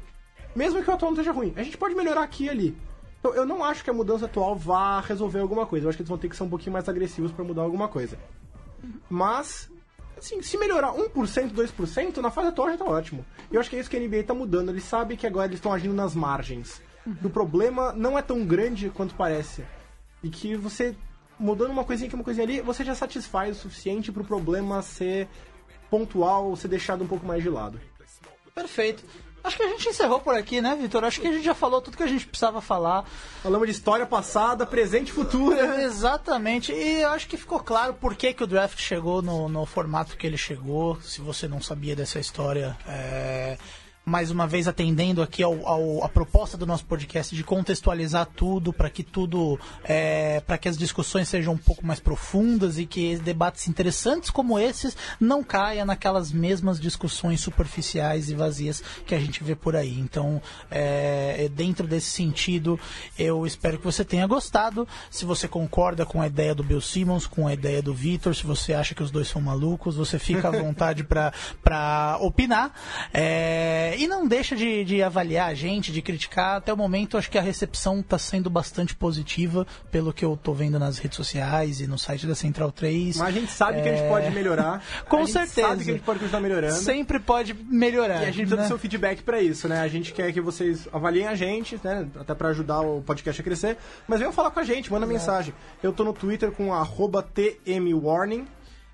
Mesmo que o atual não esteja ruim, a gente pode melhorar aqui e ali. Então, eu não acho que a mudança atual vá resolver alguma coisa. Eu acho que eles vão ter que ser um pouquinho mais agressivos pra mudar alguma coisa. Mas, assim, se melhorar 1%, 2%, na fase atual já tá ótimo. E eu acho que é isso que a NBA tá mudando. Eles sabem que agora eles estão agindo nas margens. O problema não é tão grande quanto parece. E que você, mudando uma coisinha aqui, uma coisinha ali, você já satisfaz o suficiente pro problema ser pontual, ser deixado um pouco mais de lado. Perfeito. Acho que a gente encerrou por aqui, né, Vitor? Acho que a gente já falou tudo que a gente precisava falar. Falamos de história passada, presente e futura. Exatamente. E eu acho que ficou claro por que, que o draft chegou no, no formato que ele chegou. Se você não sabia dessa história, é, mais uma vez atendendo aqui ao, ao- a proposta do nosso podcast de contextualizar tudo para que tudo é, para que as discussões sejam um pouco mais profundas e que debates interessantes como esses não caia naquelas mesmas discussões superficiais e vazias que a gente vê por aí. Então é, dentro desse sentido eu espero que você tenha gostado. Se você concorda com a ideia do Bill Simmons com a ideia do Vitor se você acha que os dois são malucos você fica à vontade para opinar. É, e não deixa de, de avaliar a gente, de criticar. Até o momento, acho que a recepção está sendo bastante positiva, pelo que eu tô vendo nas redes sociais e no site da Central 3. Mas a gente sabe que a gente É, pode melhorar. Com a gente certeza. sabe que a gente pode continuar melhorando. Sempre pode melhorar. E a gente precisa né? do seu feedback pra isso, né? A gente quer que vocês avaliem a gente, né? Até pra ajudar o podcast a crescer. Mas venham falar com a gente, manda mensagem. Eu tô no Twitter com arroba tmwarning.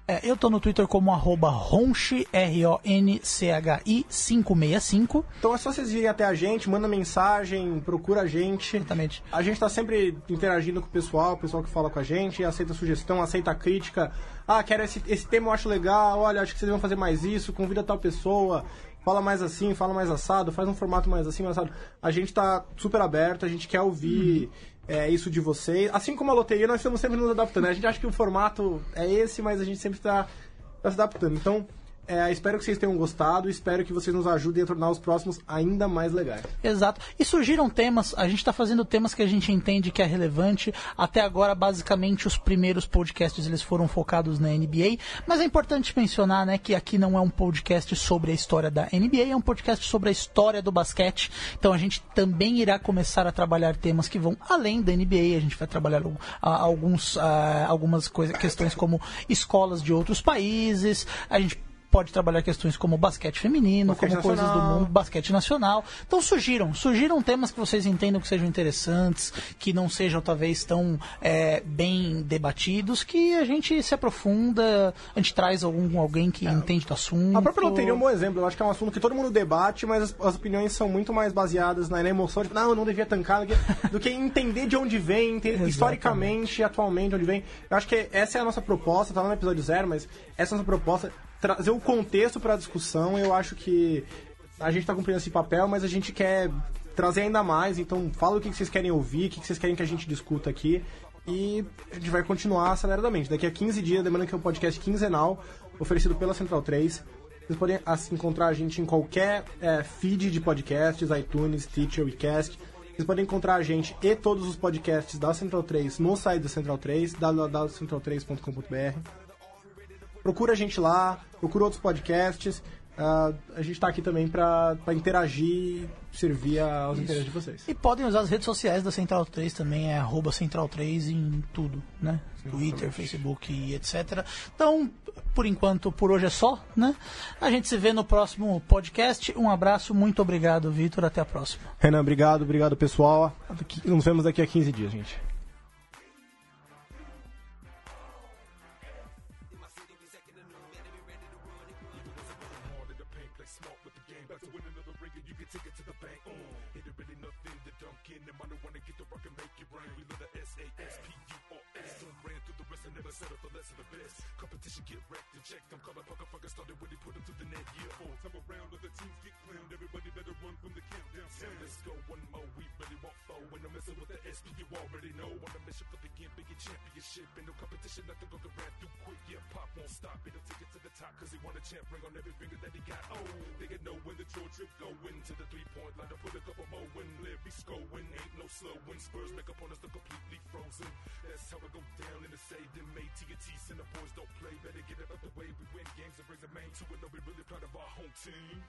É, eu tô no Twitter como arroba ronchi, R-O-N-C-H-I 565. Então é só vocês virem até a gente, manda mensagem, procura a gente. Exatamente. A gente tá sempre interagindo com o pessoal, o pessoal que fala com a gente, aceita sugestão, aceita crítica. Ah, quero esse, esse tema, eu acho legal, olha, acho que vocês vão fazer mais isso, convida tal pessoa, fala mais assim, fala mais assado, faz um formato mais assim, mais assado. A gente tá super aberto, a gente quer ouvir é, isso de vocês. Assim como a loteria, nós estamos sempre nos adaptando. A gente acha que o formato é esse, mas a gente sempre tá, tá se adaptando. Então, é, espero que vocês tenham gostado, espero que vocês nos ajudem a tornar os próximos ainda mais legais. Exato. E surgiram temas, a gente está fazendo temas que a gente entende que é relevante. Até agora, basicamente, os primeiros podcasts eles foram focados na NBA. Mas é importante mencionar né, que aqui não é um podcast sobre a história da NBA, é um podcast sobre a história do basquete. Então a gente também irá começar a trabalhar temas que vão além da NBA. A gente vai trabalhar alguns, algumas questões como escolas de outros países. A gente pode trabalhar questões como basquete feminino, Basquete como coisas do nacional. mundo basquete nacional. Então surgiram, surgiram temas que vocês entendam que sejam interessantes, que não sejam talvez tão é, bem debatidos, que a gente se aprofunda, a gente traz algum alguém que entende do assunto. É. A própria loteria é um bom exemplo. Eu acho que é um assunto que todo mundo debate, mas as, as opiniões são muito mais baseadas na, na emoção de, não, eu não devia tancar, do que, do que entender de onde vem, entender historicamente, atualmente, onde vem. Eu acho que essa é a nossa proposta, tá lá no episódio zero, mas essa é a nossa proposta, trazer o contexto para a discussão. Eu acho que a gente tá cumprindo esse papel, mas a gente quer trazer ainda mais. Então, fala o que vocês querem ouvir, o que que vocês querem que a gente discuta aqui. E a gente vai continuar aceleradamente. Daqui a 15 dias, lembrando que é um podcast quinzenal, oferecido pela Central 3. Vocês podem assim, encontrar a gente em qualquer é, feed de podcasts, iTunes, Teacher, WeCast. Vocês podem encontrar a gente e todos os podcasts da Central 3 no site da Central 3, www.central3.com.br. Procura a gente lá, procura outros podcasts. Ah, a gente tá aqui também pra interagir e servir aos interesses de vocês. E podem usar as redes sociais da Central 3 também, é arroba Central 3 em tudo, né? Twitter, Facebook e etc. Então, por enquanto, por hoje é só, né? A gente se vê no próximo podcast. Um abraço, muito obrigado, Vitor. Até a próxima. Renan, obrigado, obrigado pessoal. Nos vemos daqui a 15 dias, gente. shit, nothing gonna rap through quick. Yeah, pop won't stop. It'll take it to the top, cause he won a champ ring on every finger that he got. Oh, they can know where the Georgia going to the three point line to put a couple more when Larry scoring. Ain't no slowing. Spurs make up on us, look completely frozen. That's how it go down in the save. Then made TNTs and the boys don't play. Better get it up the way. We win games and raise the main to it. No, we really proud of our home team.